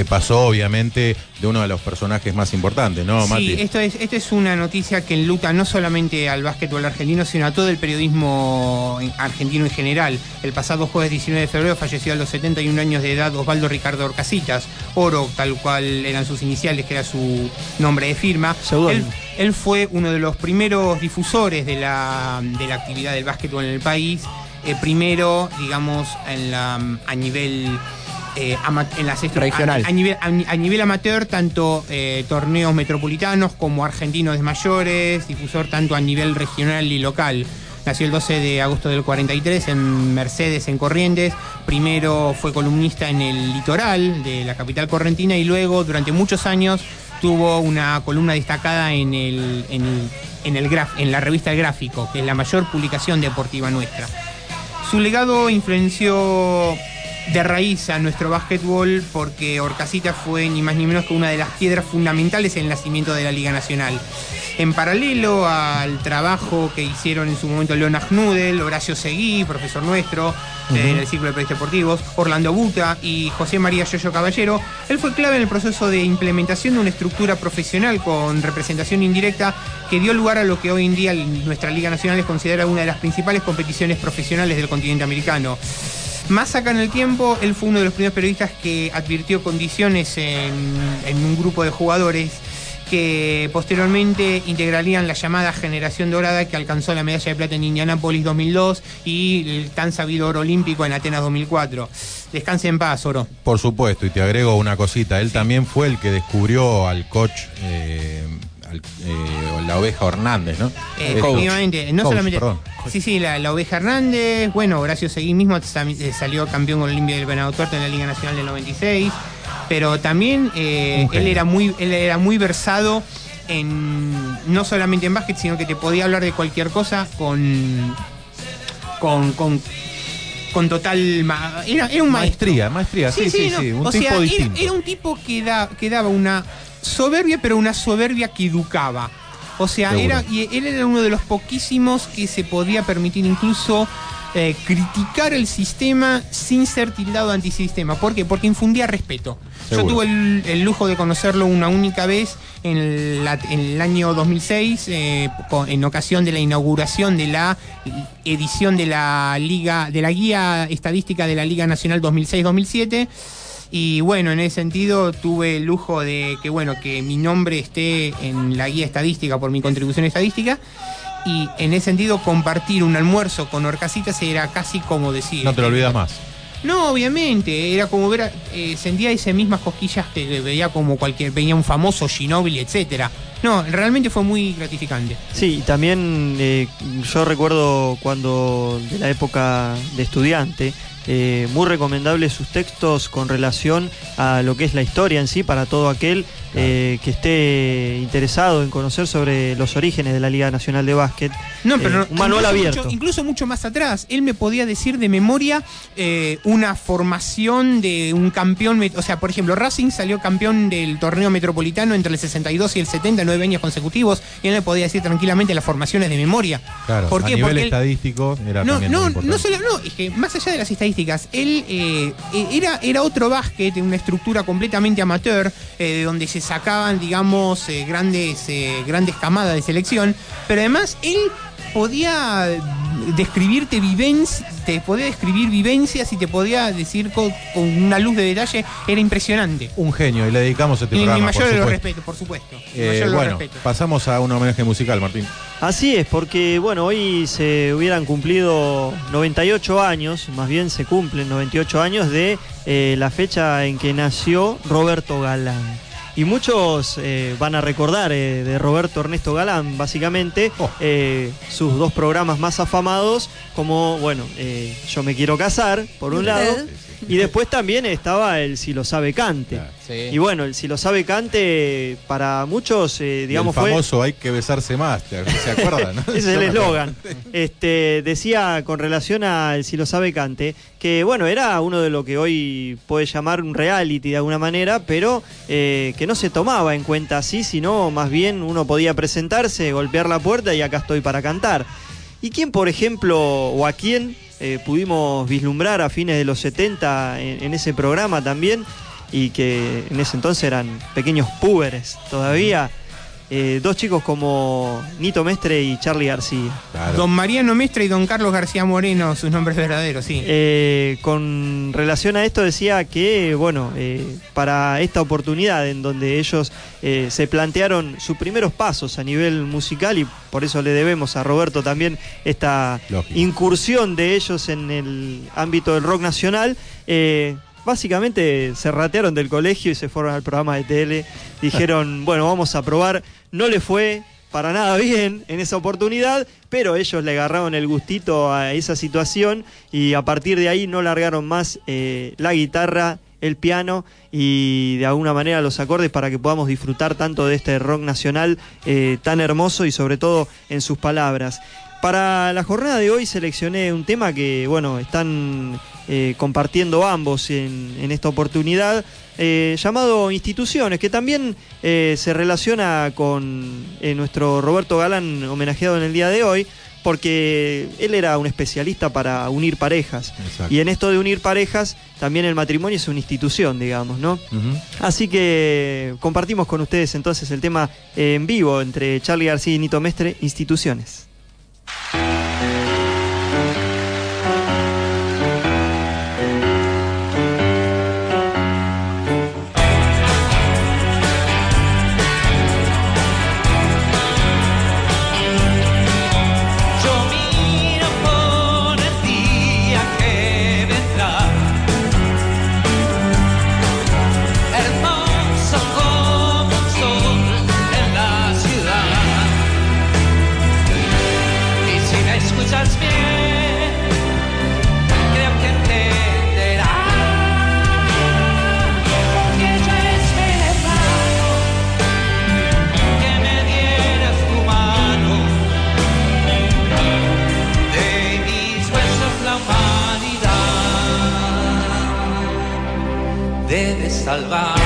que pasó obviamente de uno de los personajes más importantes, ¿no, Mati? Sí, esto es, esto es una noticia que enluta no solamente al básquetbol argentino, sino a todo el periodismo en- argentino en general. El pasado jueves 19 de febrero falleció a los 71 años de edad Osvaldo Ricardo Orcasitas, Oro, tal cual eran sus iniciales, que era su nombre de firma. Él, él fue uno de los primeros difusores de la, de la actividad del básquetbol en el país. Eh, primero, digamos, en la, a nivel eh, en las Regional. A, a nivel, a, a nivel amateur, tanto eh, torneos metropolitanos como argentinos de mayores, difusor tanto a nivel regional y local. Nació el 12 de agosto del 43 en Mercedes, en Corrientes. Primero fue columnista en el litoral de la capital correntina y luego, durante muchos años, tuvo una columna destacada en, el, en, el- en, el graf- en la revista El Gráfico, que es la mayor publicación deportiva nuestra. Su legado influenció de raíz a nuestro básquetbol porque Orcasita fue ni más ni menos que una de las piedras fundamentales en el nacimiento de la Liga Nacional. En paralelo al trabajo que hicieron en su momento Leonard Knudel, Horacio Seguí, profesor nuestro eh, en el ciclo de periodistas deportivos, Orlando Buta y José María Yoyo Caballero, él fue clave en el proceso de implementación de una estructura profesional con representación indirecta que dio lugar a lo que hoy en día nuestra Liga Nacional es considerada una de las principales competiciones profesionales del continente americano. Más acá en el tiempo, él fue uno de los primeros periodistas que advirtió condiciones en, en un grupo de jugadores que posteriormente integrarían la llamada generación dorada que alcanzó la medalla de plata en Indianápolis 2002 y el tan sabido oro olímpico en Atenas 2004. Descanse en paz, Oro. Por supuesto, y te agrego una cosita, él también fue el que descubrió al coach, eh, al- eh, la oveja Hernández, ¿no? Eh, coach. efectivamente, no Coach, solamente. perdón. Sí, sí, la, la oveja Hernández, bueno, Horacio Seguí mismo eh, salió campeón olímpico del Venado Tuerto en la Liga Nacional del 96, pero también eh, él era muy, él era muy versado en no solamente en básquet, sino que te podía hablar de cualquier cosa con con, con, con total ma- era, era un. Maestría, maestría, sí, sí, sí, no, un o tipo sea, era, distinto. era un tipo que, da- que daba una soberbia, pero una soberbia que educaba. O sea, Seguro. era, y él era uno de los poquísimos que se podía permitir incluso eh, criticar el sistema sin ser tildado antisistema. ¿Por qué? Porque infundía respeto. Seguro. Yo tuve el, el lujo de conocerlo una única vez en, el- la- en el año 2006, eh, en ocasión de la inauguración de la edición de la Liga, de la guía estadística de la Liga Nacional 2006-2007. Y bueno, en ese sentido tuve el lujo de que bueno, que mi nombre esté en la guía estadística por mi contribución estadística. Y en ese sentido compartir un almuerzo con Orcasitas era casi como decir. No te lo olvidas más. No, obviamente, era como ver, a- eh, sentía esas mismas cosquillas que veía como cualquier, veía un famoso Ginóbili, etcétera. No, realmente fue muy gratificante. Sí, y también eh, yo recuerdo cuando de la época de estudiante, eh, muy recomendables sus textos con relación a lo que es la historia en sí para todo aquel eh, que esté interesado en conocer sobre los orígenes de la Liga Nacional de Básquet. No, pero Eh, no- un manual incluso abierto. Mucho, incluso mucho más atrás, él me podía decir de memoria eh, una formación de un campeón. O sea, por ejemplo, Racing salió campeón del torneo metropolitano entre el 62 y el 70, nueve años consecutivos, y él me podía decir tranquilamente las formaciones de memoria. Claro, ¿Por a qué? nivel Porque él- estadístico era no, también no, muy importante. no solo, no, es que más allá de las estadísticas, él eh, eh, era, era otro básquet, una estructura completamente amateur, eh, de donde se sacaban, digamos, eh, grandes, grandes camadas de selección, pero además él podía describirte vivencias, te podía describir vivencias y te podía decir con, con una luz de detalle, era impresionante. Un genio, y le dedicamos este y mi programa, mayor por de los respetos, por supuesto. Eh, bueno, pasamos a un homenaje musical, Martín. Así es, porque bueno, hoy se hubieran cumplido 98 años, más bien se cumplen 98 años de eh, la fecha en que nació Roberto Galán. Y muchos eh, van a recordar eh, de Roberto Ernesto Galán, básicamente, eh, sus dos programas más afamados, como, bueno, eh, Yo me quiero casar, por un lado, y después también estaba el Si lo sabe cante. Y bueno, el Si lo sabe cante, para muchos, eh, digamos, el fue... famoso hay que besarse más, ¿te- ¿se acuerdan? no? Ese es el eslogan. Este, decía con relación al Si lo sabe Cante, que bueno, era uno de lo que hoy puede llamar un reality de alguna manera, pero eh, que no se tomaba en cuenta así, sino más bien uno podía presentarse, golpear la puerta y acá estoy para cantar. ¿Y quién, por ejemplo, o a quién eh, pudimos vislumbrar a fines de los 70 en, en ese programa también? y que en ese entonces eran pequeños púberes todavía. Eh, dos chicos como Nito Mestre y Charlie García. Don Mariano Mestre y don Carlos García Moreno, sus nombres verdaderos, sí. Eh, con relación a esto decía que, bueno, eh, para esta oportunidad en donde ellos eh, se plantearon sus primeros pasos a nivel musical y por eso le debemos a Roberto también esta Lógico. incursión de ellos en el ámbito del rock nacional. eh, Básicamente se ratearon del colegio y se fueron al programa de tele. Dijeron, bueno, vamos a probar. No le fue para nada bien en esa oportunidad, pero ellos le agarraron el gustito a esa situación y a partir de ahí no largaron más eh, la guitarra, el piano y de alguna manera los acordes para que podamos disfrutar tanto de este rock nacional eh, tan hermoso y sobre todo en sus palabras. Para la jornada de hoy seleccioné un tema que, bueno, están eh, compartiendo ambos en, en esta oportunidad, eh, llamado Instituciones, que también eh, se relaciona con eh, nuestro Roberto Galán homenajeado en el día de hoy, porque él era un especialista para unir parejas. Exacto. Y en esto de unir parejas, también el matrimonio es una institución, digamos, ¿no? Así que compartimos con ustedes entonces el tema eh, en vivo entre Charlie García y Nito Mestre, Instituciones. Yo salvar.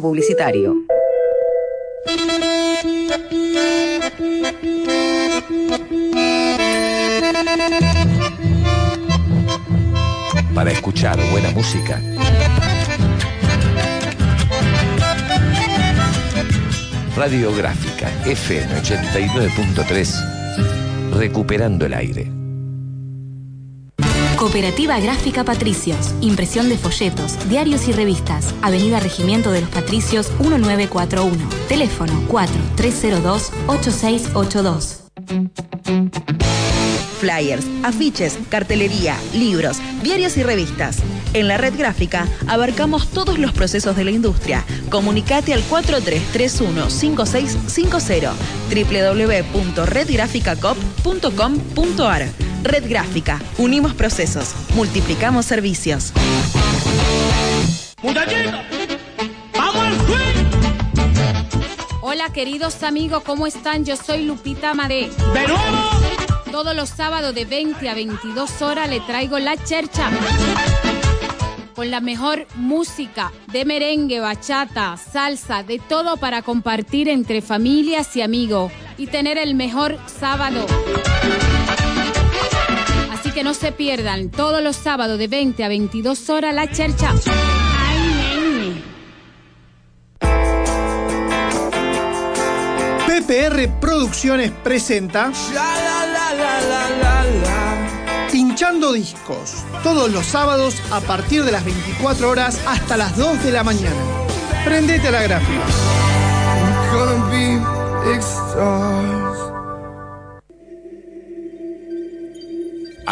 Publicitario. Para escuchar buena música. Radiográfica FM 89.3. Recuperando el aire. Cooperativa Gráfica Patricios. Impresión de folletos, diarios y revistas. Avenida Regimiento de los Patricios 1941. Teléfono 4302-8682. Flyers, afiches, cartelería, libros, diarios y revistas. En la red gráfica abarcamos todos los procesos de la industria. Comunicate al 4331-5650 www.redgraficacop.com.ar Red Gráfica. Unimos procesos. Multiplicamos servicios. Hola queridos amigos, ¿cómo están? Yo soy Lupita Amadé. ¡De nuevo! Todos los sábados de 20 a 22 horas le traigo la chercha. Con la mejor música de merengue, bachata, salsa, de todo para compartir entre familias y amigos y tener el mejor sábado. Que no se pierdan todos los sábados de 20 a 22 horas la chercha. PPR Producciones presenta Pinchando Discos, todos los sábados a partir de las 24 horas hasta las 2 de la mañana. Prendete a la gráfica.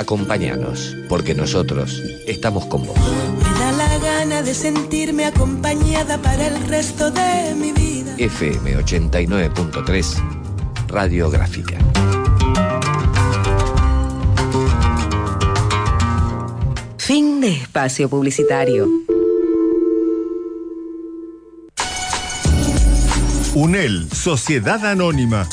Acompáñanos, porque nosotros estamos con vos. Me da la gana de sentirme acompañada para el resto de mi vida. FM 89.3, Radiográfica. Fin de espacio publicitario. UNEL, Sociedad Anónima.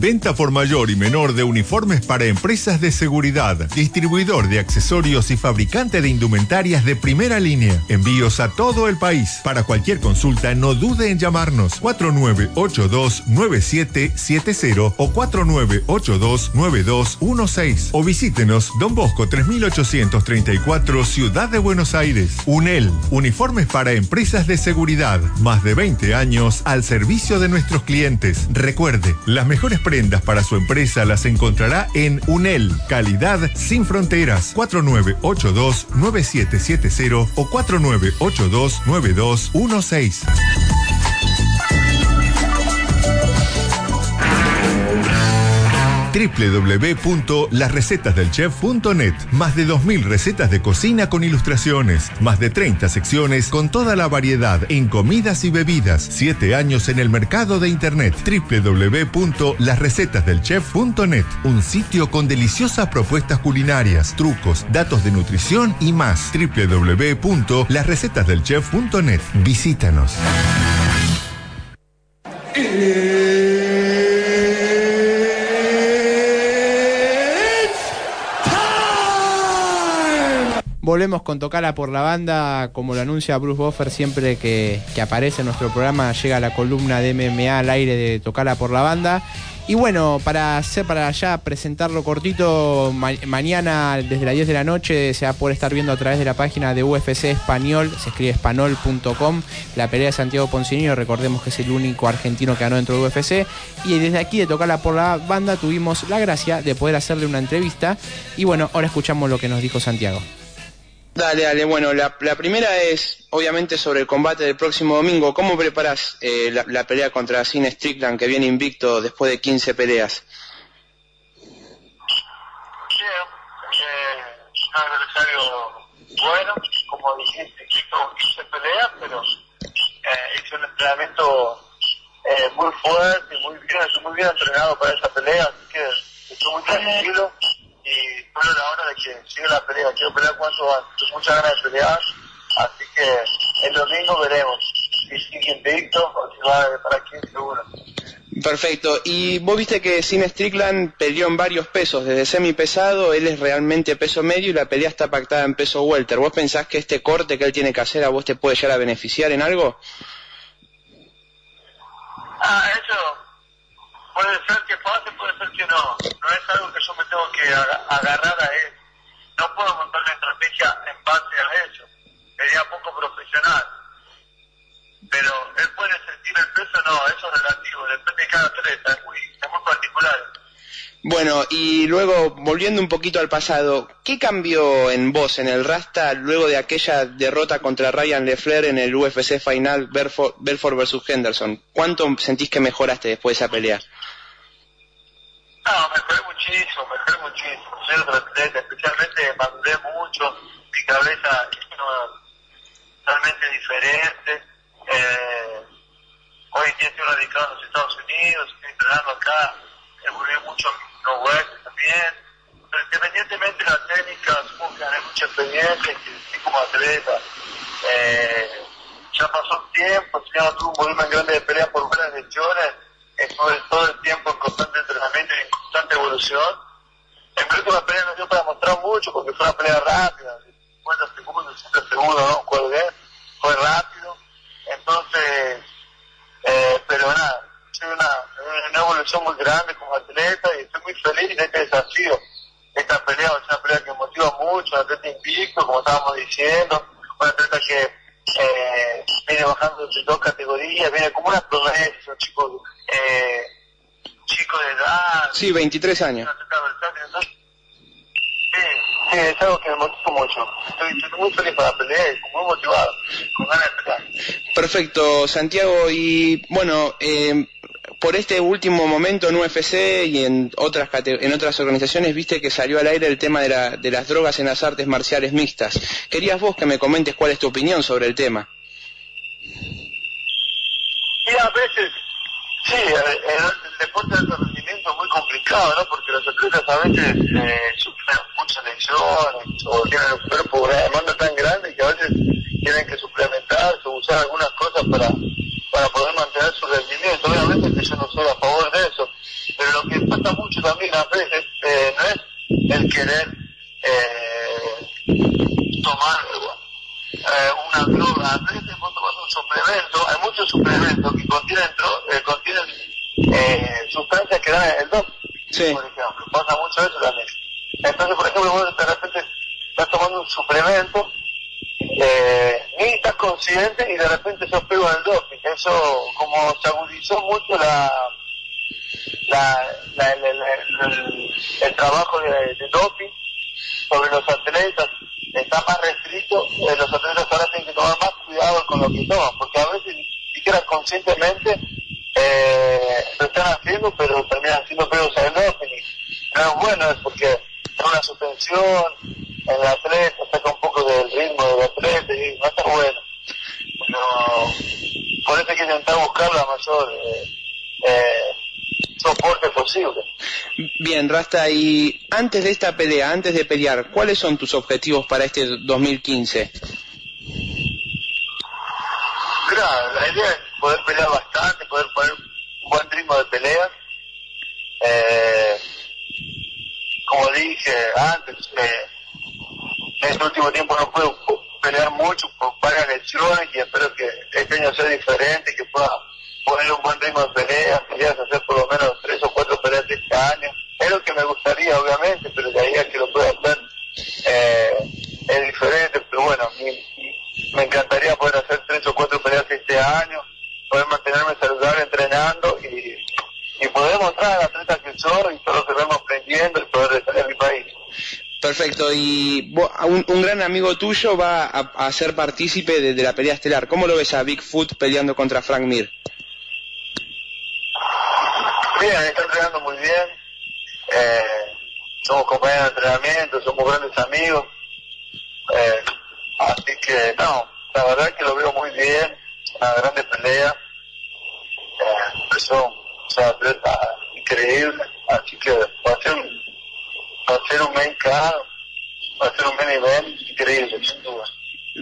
Venta por mayor y menor de uniformes para empresas de seguridad, distribuidor de accesorios y fabricante de indumentarias de primera línea. Envíos a todo el país. Para cualquier consulta, no dude en llamarnos 4982-9770 o 4982-9216 o visítenos Don Bosco 3834 Ciudad de Buenos Aires. UNEL, uniformes para empresas de seguridad. Más de 20 años al servicio de nuestros clientes. Recuerde, las mejores prendas para su empresa las encontrará en UNEL, calidad sin fronteras. 4982-9770 o 4982-9216. www.lasrecetasdelchef.net Más de 2.000 recetas de cocina con ilustraciones, más de 30 secciones con toda la variedad en comidas y bebidas. 7 años en el mercado de internet. www.lasrecetasdelchef.net Un sitio con deliciosas propuestas culinarias, trucos, datos de nutrición y más. www.lasrecetasdelchef.net Visítanos. Volvemos con Tocala por la banda, como lo anuncia Bruce Buffer siempre que, que aparece en nuestro programa, llega la columna de MMA al aire de Tocala por la banda. Y bueno, para hacer, para ya presentarlo cortito, ma- mañana desde las 10 de la noche se va a poder estar viendo a través de la página de UFC Español, se escribe espanol.com, la pelea de Santiago Poncinio, recordemos que es el único argentino que ganó dentro de UFC. Y desde aquí de Tocala por la banda tuvimos la gracia de poder hacerle una entrevista. Y bueno, ahora escuchamos lo que nos dijo Santiago. Dale, dale. Bueno, la, la primera es obviamente sobre el combate del próximo domingo. ¿Cómo preparas eh, la, pelea contra Sin Strickland que viene invicto después de 15 peleas? eh, un adversario bueno, como dijiste, hizo 15 peleas, pero eh, un entrenamiento eh, muy fuerte, muy bien, estoy muy bien entrenado para esa pelea, así que estoy muy tranquilo y solo la hora de que siga la pelea, quiero pelear cuanto antes, muchas ganas de pelear, así que el domingo veremos si sigue invicto o si va para 15 seguro. Perfecto. Y vos viste que Sin Strickland peleó en varios pesos, desde semi pesado, él es realmente peso medio y la pelea está pactada en peso welter. ¿Vos pensás que este corte que él tiene que hacer a vos te puede llegar a beneficiar en algo? Ah, eso puede ser que pase, puede ser que no. No es algo que yo me tengo que aga- agarrar a él. No puedo montar una estrategia en base a eso. Sería poco profesional. Pero él puede sentir el peso, no, eso es relativo, depende de cada atleta, es muy, es muy particular. Bueno, y luego, volviendo un poquito al pasado, ¿qué cambió en vos, en el Rasta, luego de aquella derrota contra Ryan Lefler en el UFC Final Belfort, Belfort versus Henderson? ¿Cuánto sentís que mejoraste después de esa pelea? No, mejoré muchísimo, mejoré muchísimo. Soy otro atleta, especialmente maduré mucho, mi cabeza es totalmente diferente. Eh, hoy en día estoy radicado en los Estados Unidos, estoy entrenando acá, evolué mucho los West también. Pero independientemente de la técnica, supongo que gané mucha experiencia y como atleta. Eh, ya pasó tiempo, ya no tuve un volumen grande de peleas por buenas lesiones, estuve todo el tiempo en constante entrenamiento y en constante evolución. En mi última pelea no dio para mostrar mucho porque fue una pelea rápida, de 50 segundos, 60 segundos, no bien, fue rápido. Entonces, eh, pero nada, soy una, una evolución muy grande como atleta y estoy muy feliz de este desafío. Esta pelea es una pelea que motiva mucho, un atleta invicto, como estábamos diciendo, un atleta que eh, viene bajando de dos categorías, viene como una promesa, un chico, eh, chico de edad, Sí, 23 años. Sí, sí, es algo que me motiva mucho. Estoy, estoy muy feliz para la pelea y muy motivado, con ganas de pelear. Perfecto, Santiago. Y bueno, eh, por este último momento en UFC y en otras en otras organizaciones, viste que salió al aire el tema de, la- de las drogas en las artes marciales mixtas. Querías vos que me comentes cuál es tu opinión sobre el tema. Y a veces, sí, el deporte de alto rendimiento es muy complicado, ¿no? Porque los atletas a veces eh, sufren muchas lesiones o tienen un cuerpo, una demanda tan grande que a veces tienen que suplementarse o usar algunas cosas para, para poder mantener su rendimiento. Que yo no soy a favor de eso, pero lo que pasa mucho también a veces eh, no es el querer eh, tomar eh, una droga, a veces vos tomás un suplemento, hay muchos suplementos que contienen, sustancias que dan el doping, por ejemplo, pasa mucho eso también. Entonces, por ejemplo, vos de repente estás tomando un suplemento, eh, ni estás consciente y de repente sos. Como se agudizó mucho la, la, la- el, trabajo de, doping sobre los atletas está más restricto, eh, los atletas ahora tienen que tomar más cuidado con lo que toman, porque a veces ni siquiera conscientemente eh, lo están haciendo, pero terminan siendo pedos al doping. No es bueno, es porque es una suspensión en el atleta, saca un poco del ritmo del atleta y no está bueno. Pero hay que intentar buscar la mayor eh, eh, soporte posible. Bien, Rasta, y antes de esta pelea, antes de pelear, ¿cuáles son tus objetivos para este 2015? Mira, la idea es poder pelear bastante, poder poner un buen ritmo de pelea. Eh, como dije antes, eh, en este último tiempo no puedo pelear mucho por varias lesiones y espero que este año sea diferente, que pueda poner un buen ritmo de pelea, querías hacer por lo menos tres o cuatro peleas este año. Es lo que me gustaría, obviamente, pero de ahí a que lo pueda hacer eh, es diferente, pero bueno, mi- me encantaría poder hacer tres o cuatro peleas este año, poder mantenerme saludable entrenando y, y poder mostrar al atleta que soy y todo lo que vemos aprendiendo y poder defender mi país. Perfecto, y un, un gran amigo tuyo va a, a ser partícipe de, la pelea estelar. ¿Cómo lo ves a Bigfoot peleando contra Frank Mir? Bien, está entrenando muy bien, eh, somos compañeros de entrenamiento, somos grandes amigos, eh, así que no, la verdad que lo veo muy bien, una grande pelea, eh, empezó, o sea, increíble, así que va a ser un, va a ser un main card, va a ser un event increíble, sin duda.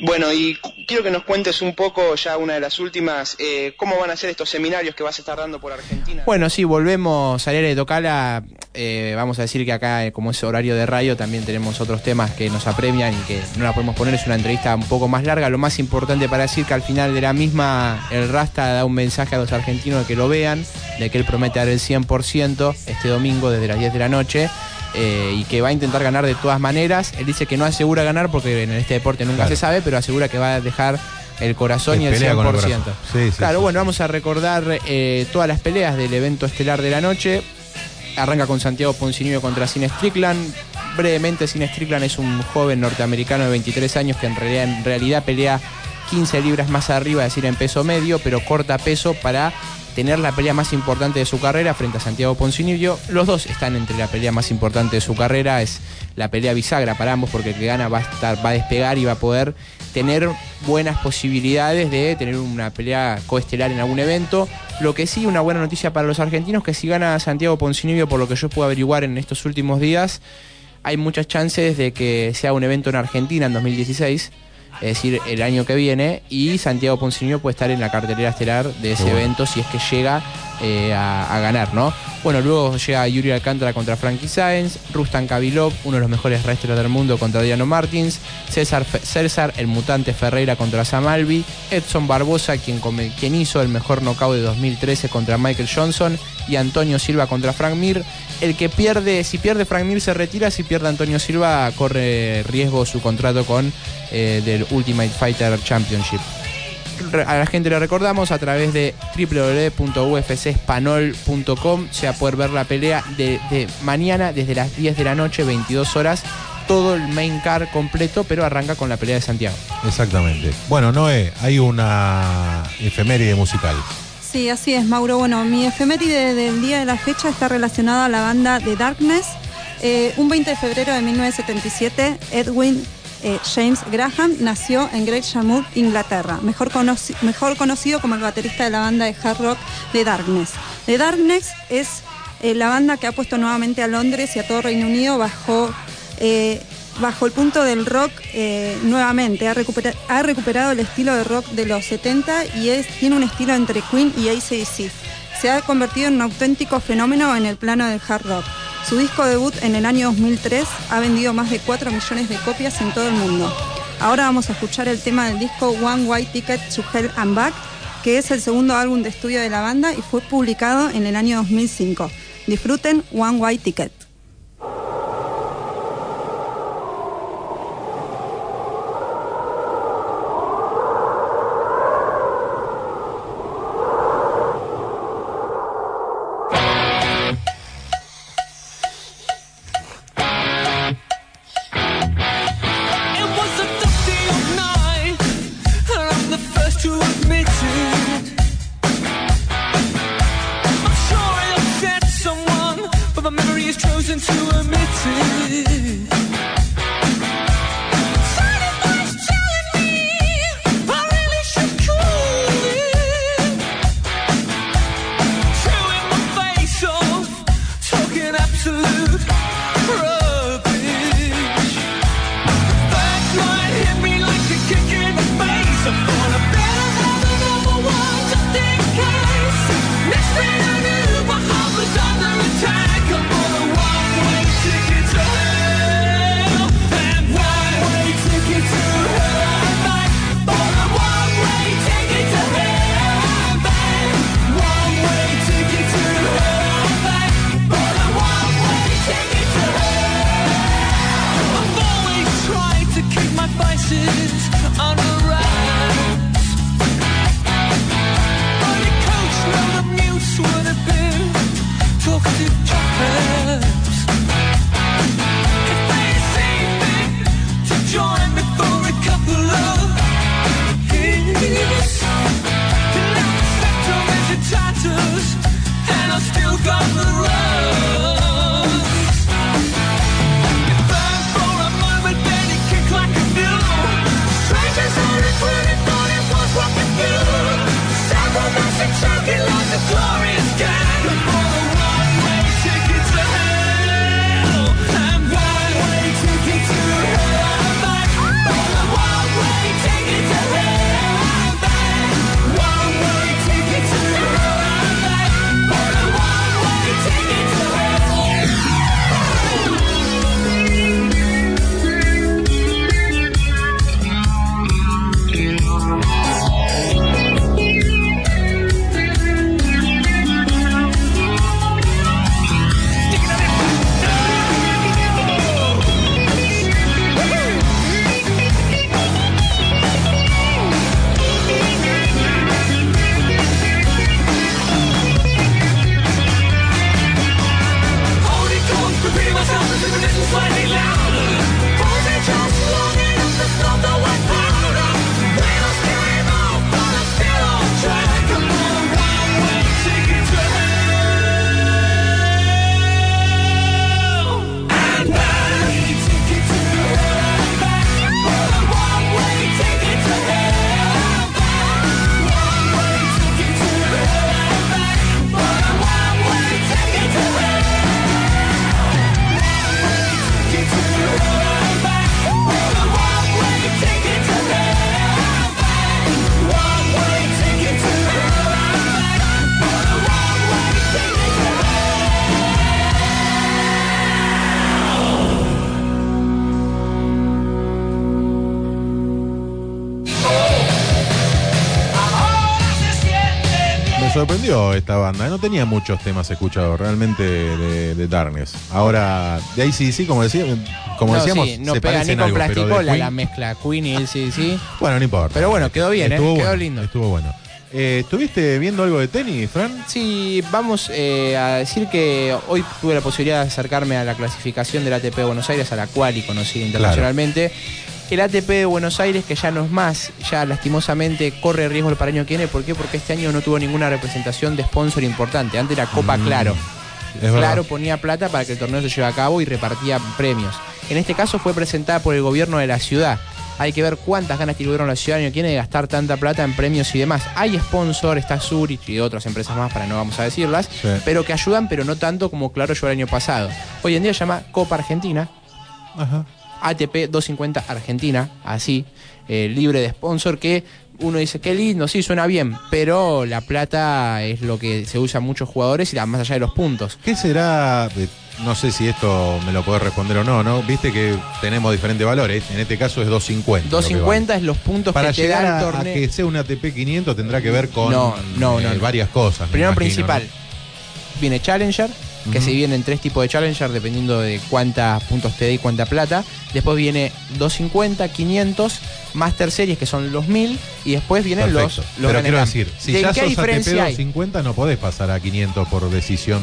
Bueno, y quiero que nos cuentes un poco, ya una de las últimas, eh, cómo van a ser estos seminarios que vas a estar dando por Argentina. Bueno, sí, volvemos al área de Tocala. Eh, vamos a decir que acá, eh, como es horario de radio, también tenemos otros temas que nos apremian y que no la podemos poner. Es una entrevista un poco más larga. Lo más importante para decir que al final de la misma, el Rasta da un mensaje a los argentinos de que lo vean, de que él promete dar el 100% este domingo desde las 10 de la noche. Eh, y que va a intentar ganar de todas maneras. Él dice que no asegura ganar porque en este deporte nunca Claro. se sabe, pero asegura que va a dejar el corazón y el pelea 100%. con el corazón. Sí, sí, claro, sí, bueno, vamos a recordar eh, todas las peleas del evento estelar de la noche. Arranca con Santiago Poncinibio contra Cine Strickland. Brevemente, Cine Strickland es un joven norteamericano de 23 años que en realidad, en realidad pelea 15 libras más arriba, es decir, en peso medio, pero corta peso para tener la pelea más importante de su carrera frente a Santiago Poncinibio. Los dos están entre la pelea más importante de su carrera, es la pelea bisagra para ambos porque el que gana va a estar, va a despegar y va a poder tener buenas posibilidades de tener una pelea coestelar en algún evento. Lo que sí, una buena noticia para los argentinos, que si gana Santiago Poncinibio, por lo que yo puedo averiguar en estos últimos días, hay muchas chances de que sea un evento en Argentina en 2016, es decir, el año que viene, y Santiago Poncinibio puede estar en la cartelera estelar de ese bueno. evento si es que llega eh, a, ganar, ¿no? Bueno, luego llega Yuri Alcántara contra Frankie Sáenz, Rustan Kabilov, uno de los mejores wrestlers del mundo contra Diano Martins, César, César el mutante Ferreira contra Sam Alvey, Edson Barbosa, quien, quien hizo el mejor knockout de 2013 contra Michael Johnson, y Antonio Silva contra Frank Mir. El que pierde, si pierde Frank Mir se retira, si pierde Antonio Silva corre riesgo su contrato con eh, del Ultimate Fighter Championship a la gente le recordamos a través de www.ufcspanol.com se va a poder ver la pelea de, de mañana desde las 10 de la noche, 22 horas, todo el main car completo, pero arranca con la pelea de Santiago. Exactamente. Bueno, Noé, hay una efeméride musical. Sí, así es, Mauro. Bueno, mi efeméride del día de la fecha está relacionada a la banda The Darkness. Eh, un 20 de febrero de 1977, Edwin eh, James Graham nació en Great Yarmouth, Inglaterra, mejor, conoci- mejor conocido como el baterista de la banda de hard rock The Darkness. The Darkness es eh, la banda que ha puesto nuevamente a Londres y a todo Reino Unido bajo eh, bajo el punto del rock nuevamente. Ha recuperado el estilo de rock de los 70 y es, tiene un estilo entre Queen y ACDC. Se ha convertido en un auténtico fenómeno en el plano del hard rock. Su disco debut en el año 2003 ha vendido más de 4 millones de copias en todo el mundo. Ahora vamos a escuchar el tema del disco One White Ticket to Hell and Back, que es el segundo álbum de estudio de la banda y fue publicado en el año 2005. Disfruten One White Ticket. Sorprendió esta banda. No tenía muchos temas escuchados realmente de, de Darkness. Ahora, de ACDC, como, decía, como no, decíamos, sí, no se pega ni con algo, pero de plasticola Queen- la mezcla Queen y el CDC. Bueno, no importa. Pero bueno, quedó bien, ¿eh? Estuvo Quedó bueno, lindo. Estuvo bueno. Eh, ¿Estuviste viendo algo de tenis, Fran? Sí, vamos eh, a decir que hoy tuve la posibilidad de acercarme a la clasificación del ATP de Buenos Aires, a la cual y conocida internacionalmente. El ATP de Buenos Aires, que ya no es más, ya lastimosamente corre riesgo para el año que viene. ¿Por qué? Porque este año no tuvo ninguna representación de sponsor importante. Antes era Copa Mm, Claro. es verdad. Claro ponía plata para que el torneo se lleve a cabo y repartía premios. En este caso fue presentada por el gobierno de la ciudad. Hay que ver cuántas ganas tiene el gobierno de la ciudad de gastar tanta plata en premios y demás. Hay sponsor, está Zurich y otras empresas más, para no vamos a decirlas, Sí. pero que ayudan, pero no tanto como Claro yo el año pasado. Hoy en día se llama Copa Argentina, Ajá. ATP 250 Argentina, así, eh, libre de sponsor, que uno dice, qué lindo, sí, suena bien, pero la plata es lo que se usa muchos jugadores y la- más allá de los puntos. ¿Qué será? de- no sé si esto me lo podés responder o no, ¿no? Viste que tenemos diferentes valores. En este caso es 250. lo que 250 vale. es los puntos Para que te llegar da el torneo. que sea un ATP 500 tendrá que ver con No, no, no, eh, no. varias cosas. me Primero imagino, principal, viene Challenger, que se dividen en tres tipos de Challenger dependiendo de cuántos puntos te dé y cuánta plata. Después viene 250, 500, Master Series que son los 1000 y después vienen los, Perfecto. los Pero quiero decir, si ¿De ya qué sos ATP diferencia hay? 250 no podés pasar a 500 por decisión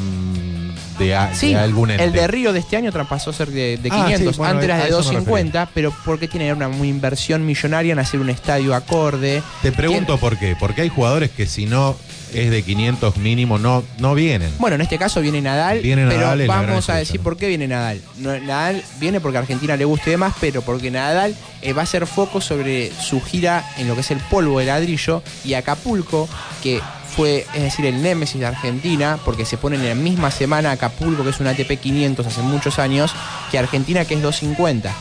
de, a- Sí, de algún ente. el de Río de este año traspasó a ser de, de Ah, 500, sí, bueno, antes era de eso me 250, pero porque tiene una muy inversión millonaria en hacer un estadio acorde. Te pregunto por qué. Porque hay jugadores que si no es de 500 mínimo no, no vienen. Bueno, en este caso viene Nadal, Viene pero Nadal, gran vamos a decir ¿no? por qué viene Nadal. No, Nadal viene porque a Argentina le gusta y demás, pero porque Nadal eh, va a hacer foco sobre su gira en lo que es el polvo de ladrillo y Acapulco, que fue, es decir, el némesis de Argentina, porque se pone en la misma semana Acapulco, que es un ATP 500 hace muchos años, que Argentina, que es 250.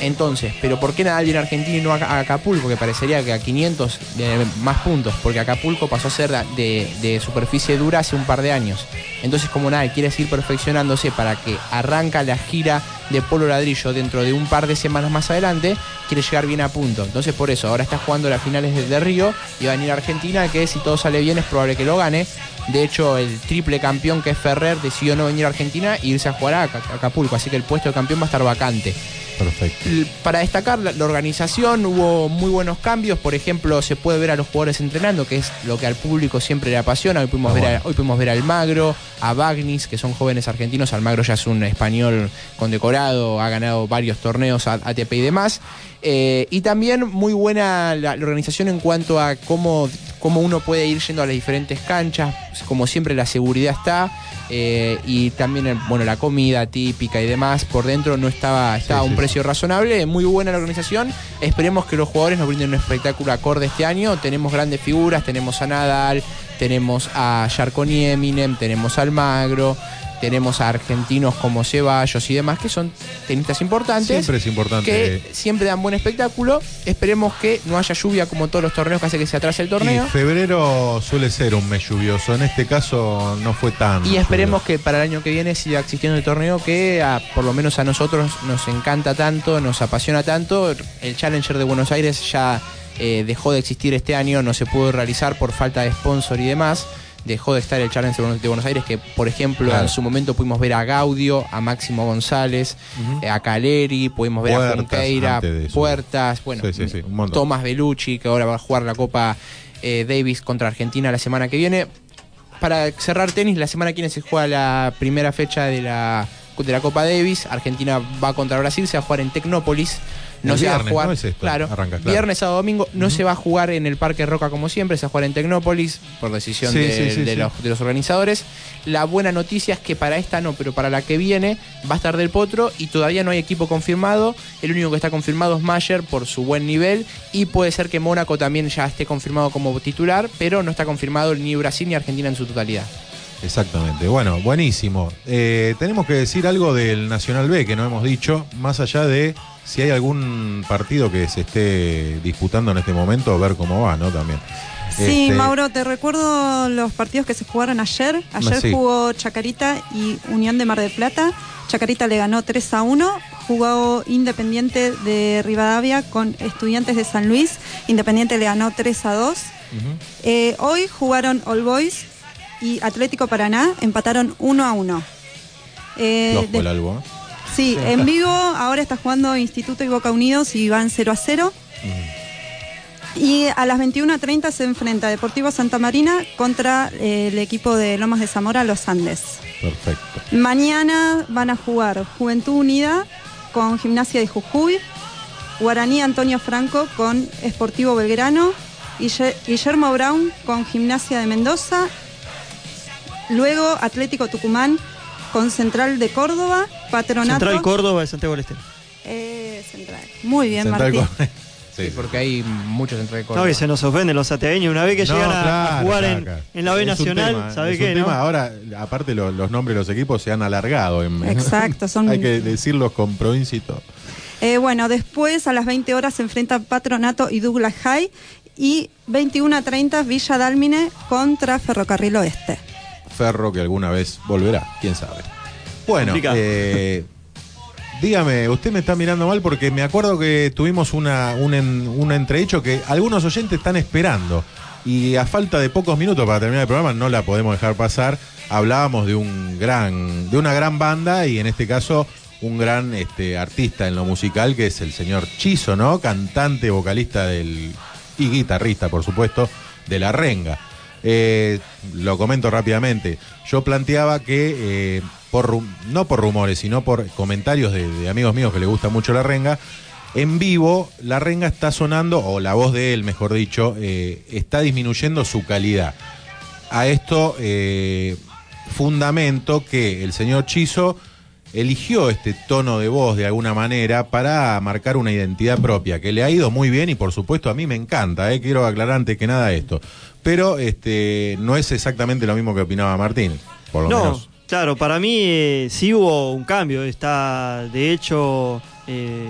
Entonces, ¿pero por qué Nadal viene a Argentina y no a Acapulco? Que parecería que a 500 de más puntos, porque Acapulco pasó a ser de, superficie dura hace un par de años. Entonces, como Nadal quiere seguir perfeccionándose para que arranca la gira de polo ladrillo dentro de un par de semanas más adelante, quiere llegar bien a punto. Entonces, por eso, ahora está jugando las finales de, Río y va a venir a Argentina, que si todo sale bien es probable que lo gane. De hecho, el triple campeón que es Ferrer decidió no venir a Argentina e irse a jugar a Aca- Acapulco, así que el puesto de campeón va a estar vacante. Perfecto. Para destacar la, la organización hubo muy buenos cambios, por ejemplo se puede ver a los jugadores entrenando, que es lo que al público siempre le apasiona. Hoy pudimos, Ah, ver, a, bueno. hoy pudimos ver a Almagro, a Bagnis, que son jóvenes argentinos. Almagro ya es un español condecorado, ha ganado varios torneos a- ATP y demás. Eh, y también muy buena la, la organización en cuanto a cómo, cómo uno puede ir yendo a las diferentes canchas, como siempre la seguridad está. eh, y también el- bueno la comida típica y demás por dentro no estaba estaba a un sí, precio razonable muy buena la organización esperemos que los jugadores nos brinden un espectáculo acorde este año tenemos grandes figuras tenemos a Nadal tenemos a Jarconi Eminem tenemos a Almagro tenemos a argentinos como Ceballos y demás que son tenistas importantes Siempre es importante. que siempre dan buen espectáculo esperemos que no haya lluvia como todos los torneos que hace que se atrase el torneo Y febrero suele ser un mes lluvioso. En este caso no fue tan. Y esperemos que para el año que viene siga existiendo el torneo que a- por lo menos a nosotros nos encanta tanto, nos apasiona tanto. El Challenger de Buenos Aires ya eh, dejó de existir este año, no se pudo realizar por falta de sponsor y demás. Dejó de estar el Challenger de Buenos- Aires, que por ejemplo Claro. en su momento pudimos ver a Gaudio, a Máximo González, eh, a Caleri, pudimos ver a Junqueira. Puertas, bueno, Sí, sí, sí, un montón. Tomás Bellucci, que ahora va a jugar la Copa eh, Davis contra Argentina la semana que viene para cerrar tenis, la semana que viene se juega la primera fecha de la, de la Copa Davis. Argentina va contra Brasil, se va a jugar en Tecnópolis. No El se va a jugar. ¿no? Es esto, claro, arranca, claro. Viernes, sábado, domingo. No se va a jugar en el Parque Roca como siempre, se va a jugar en Tecnópolis por decisión Sí, de, sí. Los, de los organizadores. La buena noticia es que para esta no, pero para la que viene va a estar del Potro y todavía no hay equipo confirmado. El único que está confirmado es Mayer por su buen nivel y puede ser que Mónaco también ya esté confirmado como titular, pero no está confirmado ni Brasil ni Argentina en su totalidad. Exactamente. Bueno, buenísimo. Eh, tenemos que decir algo del Nacional B que no hemos dicho, más allá de si hay algún partido que se esté disputando en este momento, ver cómo va, ¿no? También. Sí, Este, Mauro, te recuerdo los partidos que se jugaron ayer. Ayer Sí. jugó Chacarita y Unión de Mar del Plata. Chacarita le ganó 3 a 1. Jugó Independiente de Rivadavia con Estudiantes de San Luis. Independiente le ganó 3 a 2. Eh, hoy jugaron All Boys y Atlético Paraná, empataron 1 a 1. Eh, de- el ¿eh? sí, en vivo ahora está jugando Instituto y Boca Unidos y van 0 a 0. Y a las 21.30 se enfrenta Deportivo Santa Marina contra eh, el equipo de Lomas de Zamora, Los Andes. Perfecto. Mañana van a jugar Juventud Unida con Gimnasia de Jujuy, Guaraní Antonio Franco con Esportivo Belgrano, Guille- Guillermo Brown con Gimnasia de Mendoza, luego Atlético Tucumán con Central de Córdoba, Patronato. Central Córdoba de Santiago del Estero. Eh, Central. Muy bien, Central Martín. Cor- Sí, porque hay muchos entre No, que se nos ofenden los santiagueños una vez que No, llegan a, jugar claro, en, claro. en la B Es Nacional, tema, ¿sabe es qué? un tema. no? Ahora, aparte, lo- los nombres de los equipos se han alargado. En, Exacto, son- Hay que decirlos con provincia y todo. Eh, bueno, después a las 20 horas se enfrentan Patronato y Douglas High y 21 a 30 Villa Dálmine contra Ferrocarril Oeste. Ferro que alguna vez volverá, quién sabe. Bueno, eh, dígame, usted me está mirando mal porque me acuerdo que tuvimos una, un, en- un entrehecho que algunos oyentes están esperando. Y a falta de pocos minutos para terminar el programa, no la podemos dejar pasar. Hablábamos de un gran, de una gran banda y en este caso un gran este, artista en lo musical que es el señor Chizo, ¿no? Cantante, vocalista del y guitarrista, por supuesto, de La Renga. Eh, lo comento rápidamente. Yo planteaba que, eh, por, no por rumores, sino por comentarios de, amigos míos que le gusta mucho la renga, en vivo la renga está sonando, o la voz de él, mejor dicho, eh, está disminuyendo su calidad. A esto fundamento que el señor Chizo eligió este tono de voz de alguna manera para marcar una identidad propia, que le ha ido muy bien y por supuesto a mí me encanta, quiero aclarar antes que nada esto. Pero este no es exactamente lo mismo que opinaba Martín, por lo no, menos. claro, para mí eh, sí hubo un cambio, está de hecho eh,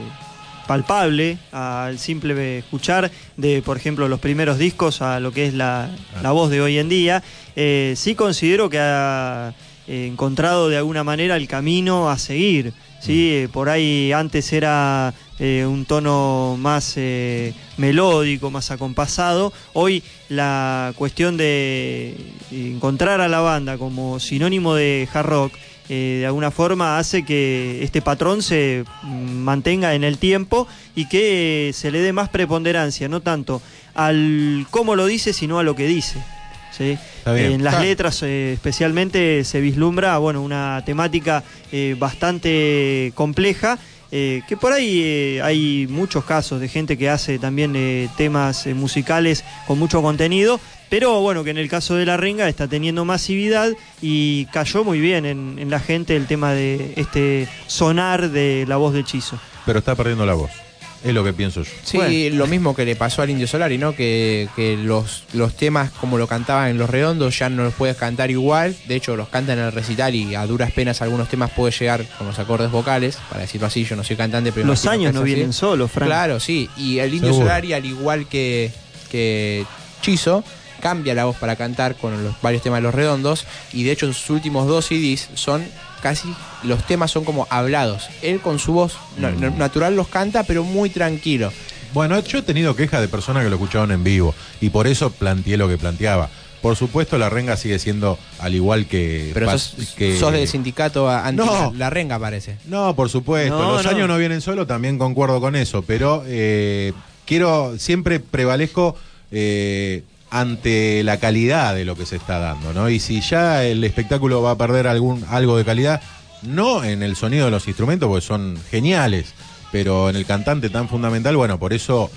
palpable al simple escuchar de, por ejemplo, los primeros discos a lo que es la, la voz de hoy en día. Eh, sí considero que ha eh, encontrado de alguna manera el camino a seguir. ¿sí? Eh, por ahí antes era eh, un tono más eh, melódico, más acompasado. Hoy la cuestión de encontrar a la banda como sinónimo de hard rock, eh, de alguna forma hace que este patrón se mantenga en el tiempo y que se le dé más preponderancia, no tanto al cómo lo dice, sino a lo que dice. ¿sí? En las letras eh, especialmente se vislumbra bueno, una temática eh, bastante compleja. Eh, que por ahí eh, hay muchos casos de gente que hace también eh, temas eh, musicales con mucho contenido, pero bueno, que en el caso de La Renga está teniendo masividad y cayó muy bien en, en la gente el tema de este sonar de la voz de Chizo. Pero está perdiendo la voz. Es lo que pienso yo. Sí, lo mismo que le pasó al Indio Solari, ¿no? Que, que los, los temas como lo cantaban en Los Redondos ya no los puedes cantar igual. De hecho, los cantan en el recital y a duras penas algunos temas puede llegar con los acordes vocales. Para decirlo así, yo no soy cantante, pero... Los años no vienen solos, Frank. Claro, sí. Y el Indio Seguro. Solari, al igual que, que Chizo, cambia la voz para cantar con los varios temas de Los Redondos. Y de hecho, sus últimos dos CDs son casi... Los temas son como hablados. Él con su voz Mm. na- natural los canta, pero muy tranquilo. Bueno, yo he tenido quejas de personas que lo escuchaban en vivo y por eso planteé lo que planteaba. Por supuesto, la renga sigue siendo al igual que. Pero sos, que- sos del sindicato anti No. la renga, parece. No, por supuesto. No, Los no. años no vienen solo, también concuerdo con eso, pero eh, quiero, siempre prevalezco eh, ante la calidad de lo que se está dando, ¿no? Y si ya el espectáculo va a perder algún algo de calidad, no en el sonido de los instrumentos, porque son geniales, pero en el cantante tan fundamental, bueno, por eso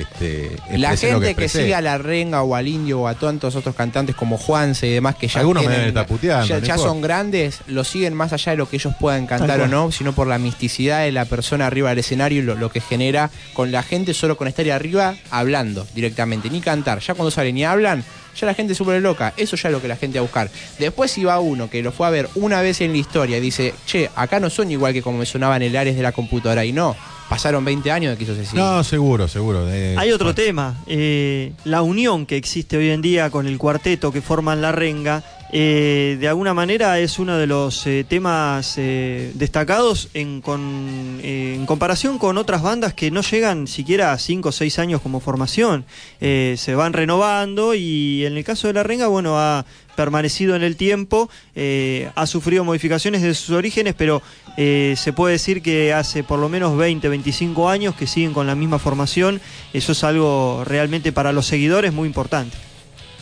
este, La gente que, expresé. sigue a la renga o al indio o a tantos otros cantantes como Juanse y demás que ya, Algunos me tienen- puteando, ya, ya son grandes, lo siguen más allá de lo que ellos puedan cantar o no, sino por la misticidad de la persona arriba del escenario y lo, lo que genera con la gente solo con estar ahí arriba hablando directamente, ni cantar. Ya cuando salen y hablan, ya la gente se vuelve loca. Eso ya es lo que la gente va a buscar. Después si va uno que lo fue a ver una vez en la historia y dice, che, acá no son igual que como me sonaban el Ares de la computadora y no. Pasaron 20 años de que eso se siga. No, seguro, seguro. eh, Hay otro tema, eh, la unión que existe hoy en día con el cuarteto que forman la renga eh, de alguna manera es uno de los eh, temas eh, destacados en, con, eh, en comparación con otras bandas que no llegan siquiera a 5 o 6 años como formación. Eh, se van renovando y en el caso de La Renga, bueno, ha permanecido en el tiempo, eh, ha sufrido modificaciones de sus orígenes, pero se puede decir que hace por lo menos 20, 25 años que siguen con la misma formación. Eso es algo realmente para los seguidores muy importante.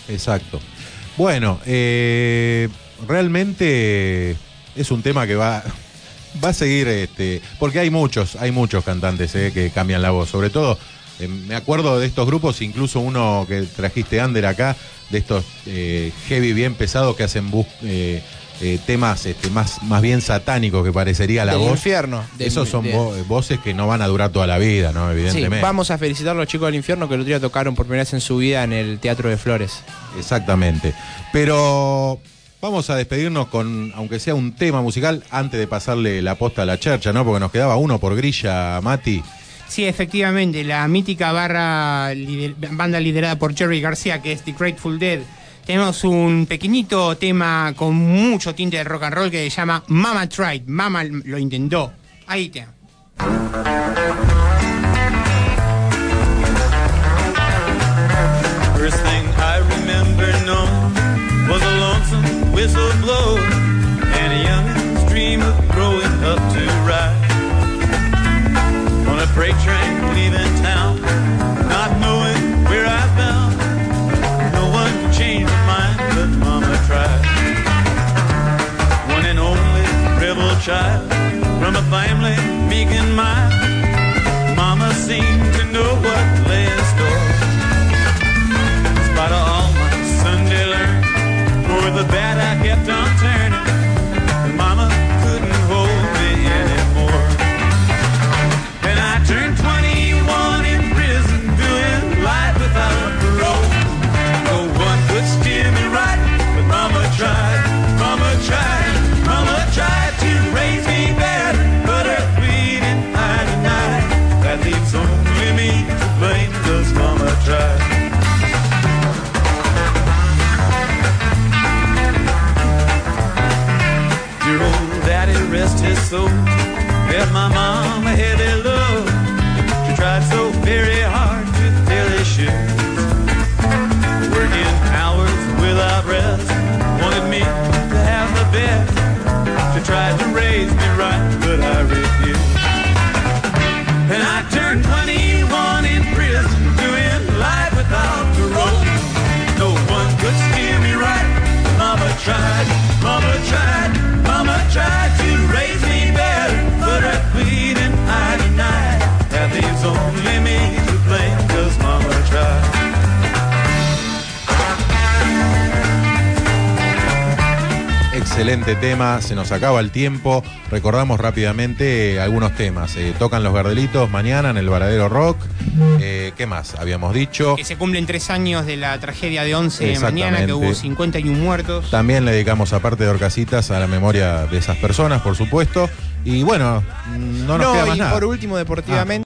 Exacto. Bueno, eh, realmente es un tema que va, va a seguir, este, porque hay muchos, hay muchos cantantes eh, que cambian la voz, sobre todo. eh, me acuerdo de estos grupos, incluso uno que trajiste Ander acá, de estos eh, heavy bien pesados que hacen bus- eh, temas este, más, más bien satánicos que parecería la Del voz. infierno, de- Esos son de- vo- voces que no van a durar toda la vida, ¿no? Sí, Evidentemente. vamos a felicitar a los chicos del infierno que el otro día tocaron por primera vez en su vida en el Teatro de Flores. Exactamente. Pero vamos a despedirnos con, aunque sea un tema musical, antes de pasarle la posta a la chercha, ¿no? Porque nos quedaba uno por grilla, Mati. Sí, efectivamente, la mítica barra lider- banda liderada por Jerry García, que es The Grateful Dead. Tenemos un pequeñito tema con mucho tinte de rock and roll que se llama Mama Tried, Mama lo intentó. Ahí te. And a of growing up to ride sunshine. Excelente tema, se nos acaba el tiempo. Recordamos rápidamente eh, algunos temas. Eh, tocan los Gardelitos mañana en el Varadero Rock. Eh, ¿Qué más? Habíamos dicho. Que se cumplen tres años de la tragedia de 11 de mañana, que hubo 51 muertos. También le dedicamos, aparte de Orcasitas, a la memoria de esas personas, por supuesto. Y bueno, no nos queda más y nada. por último, deportivamente.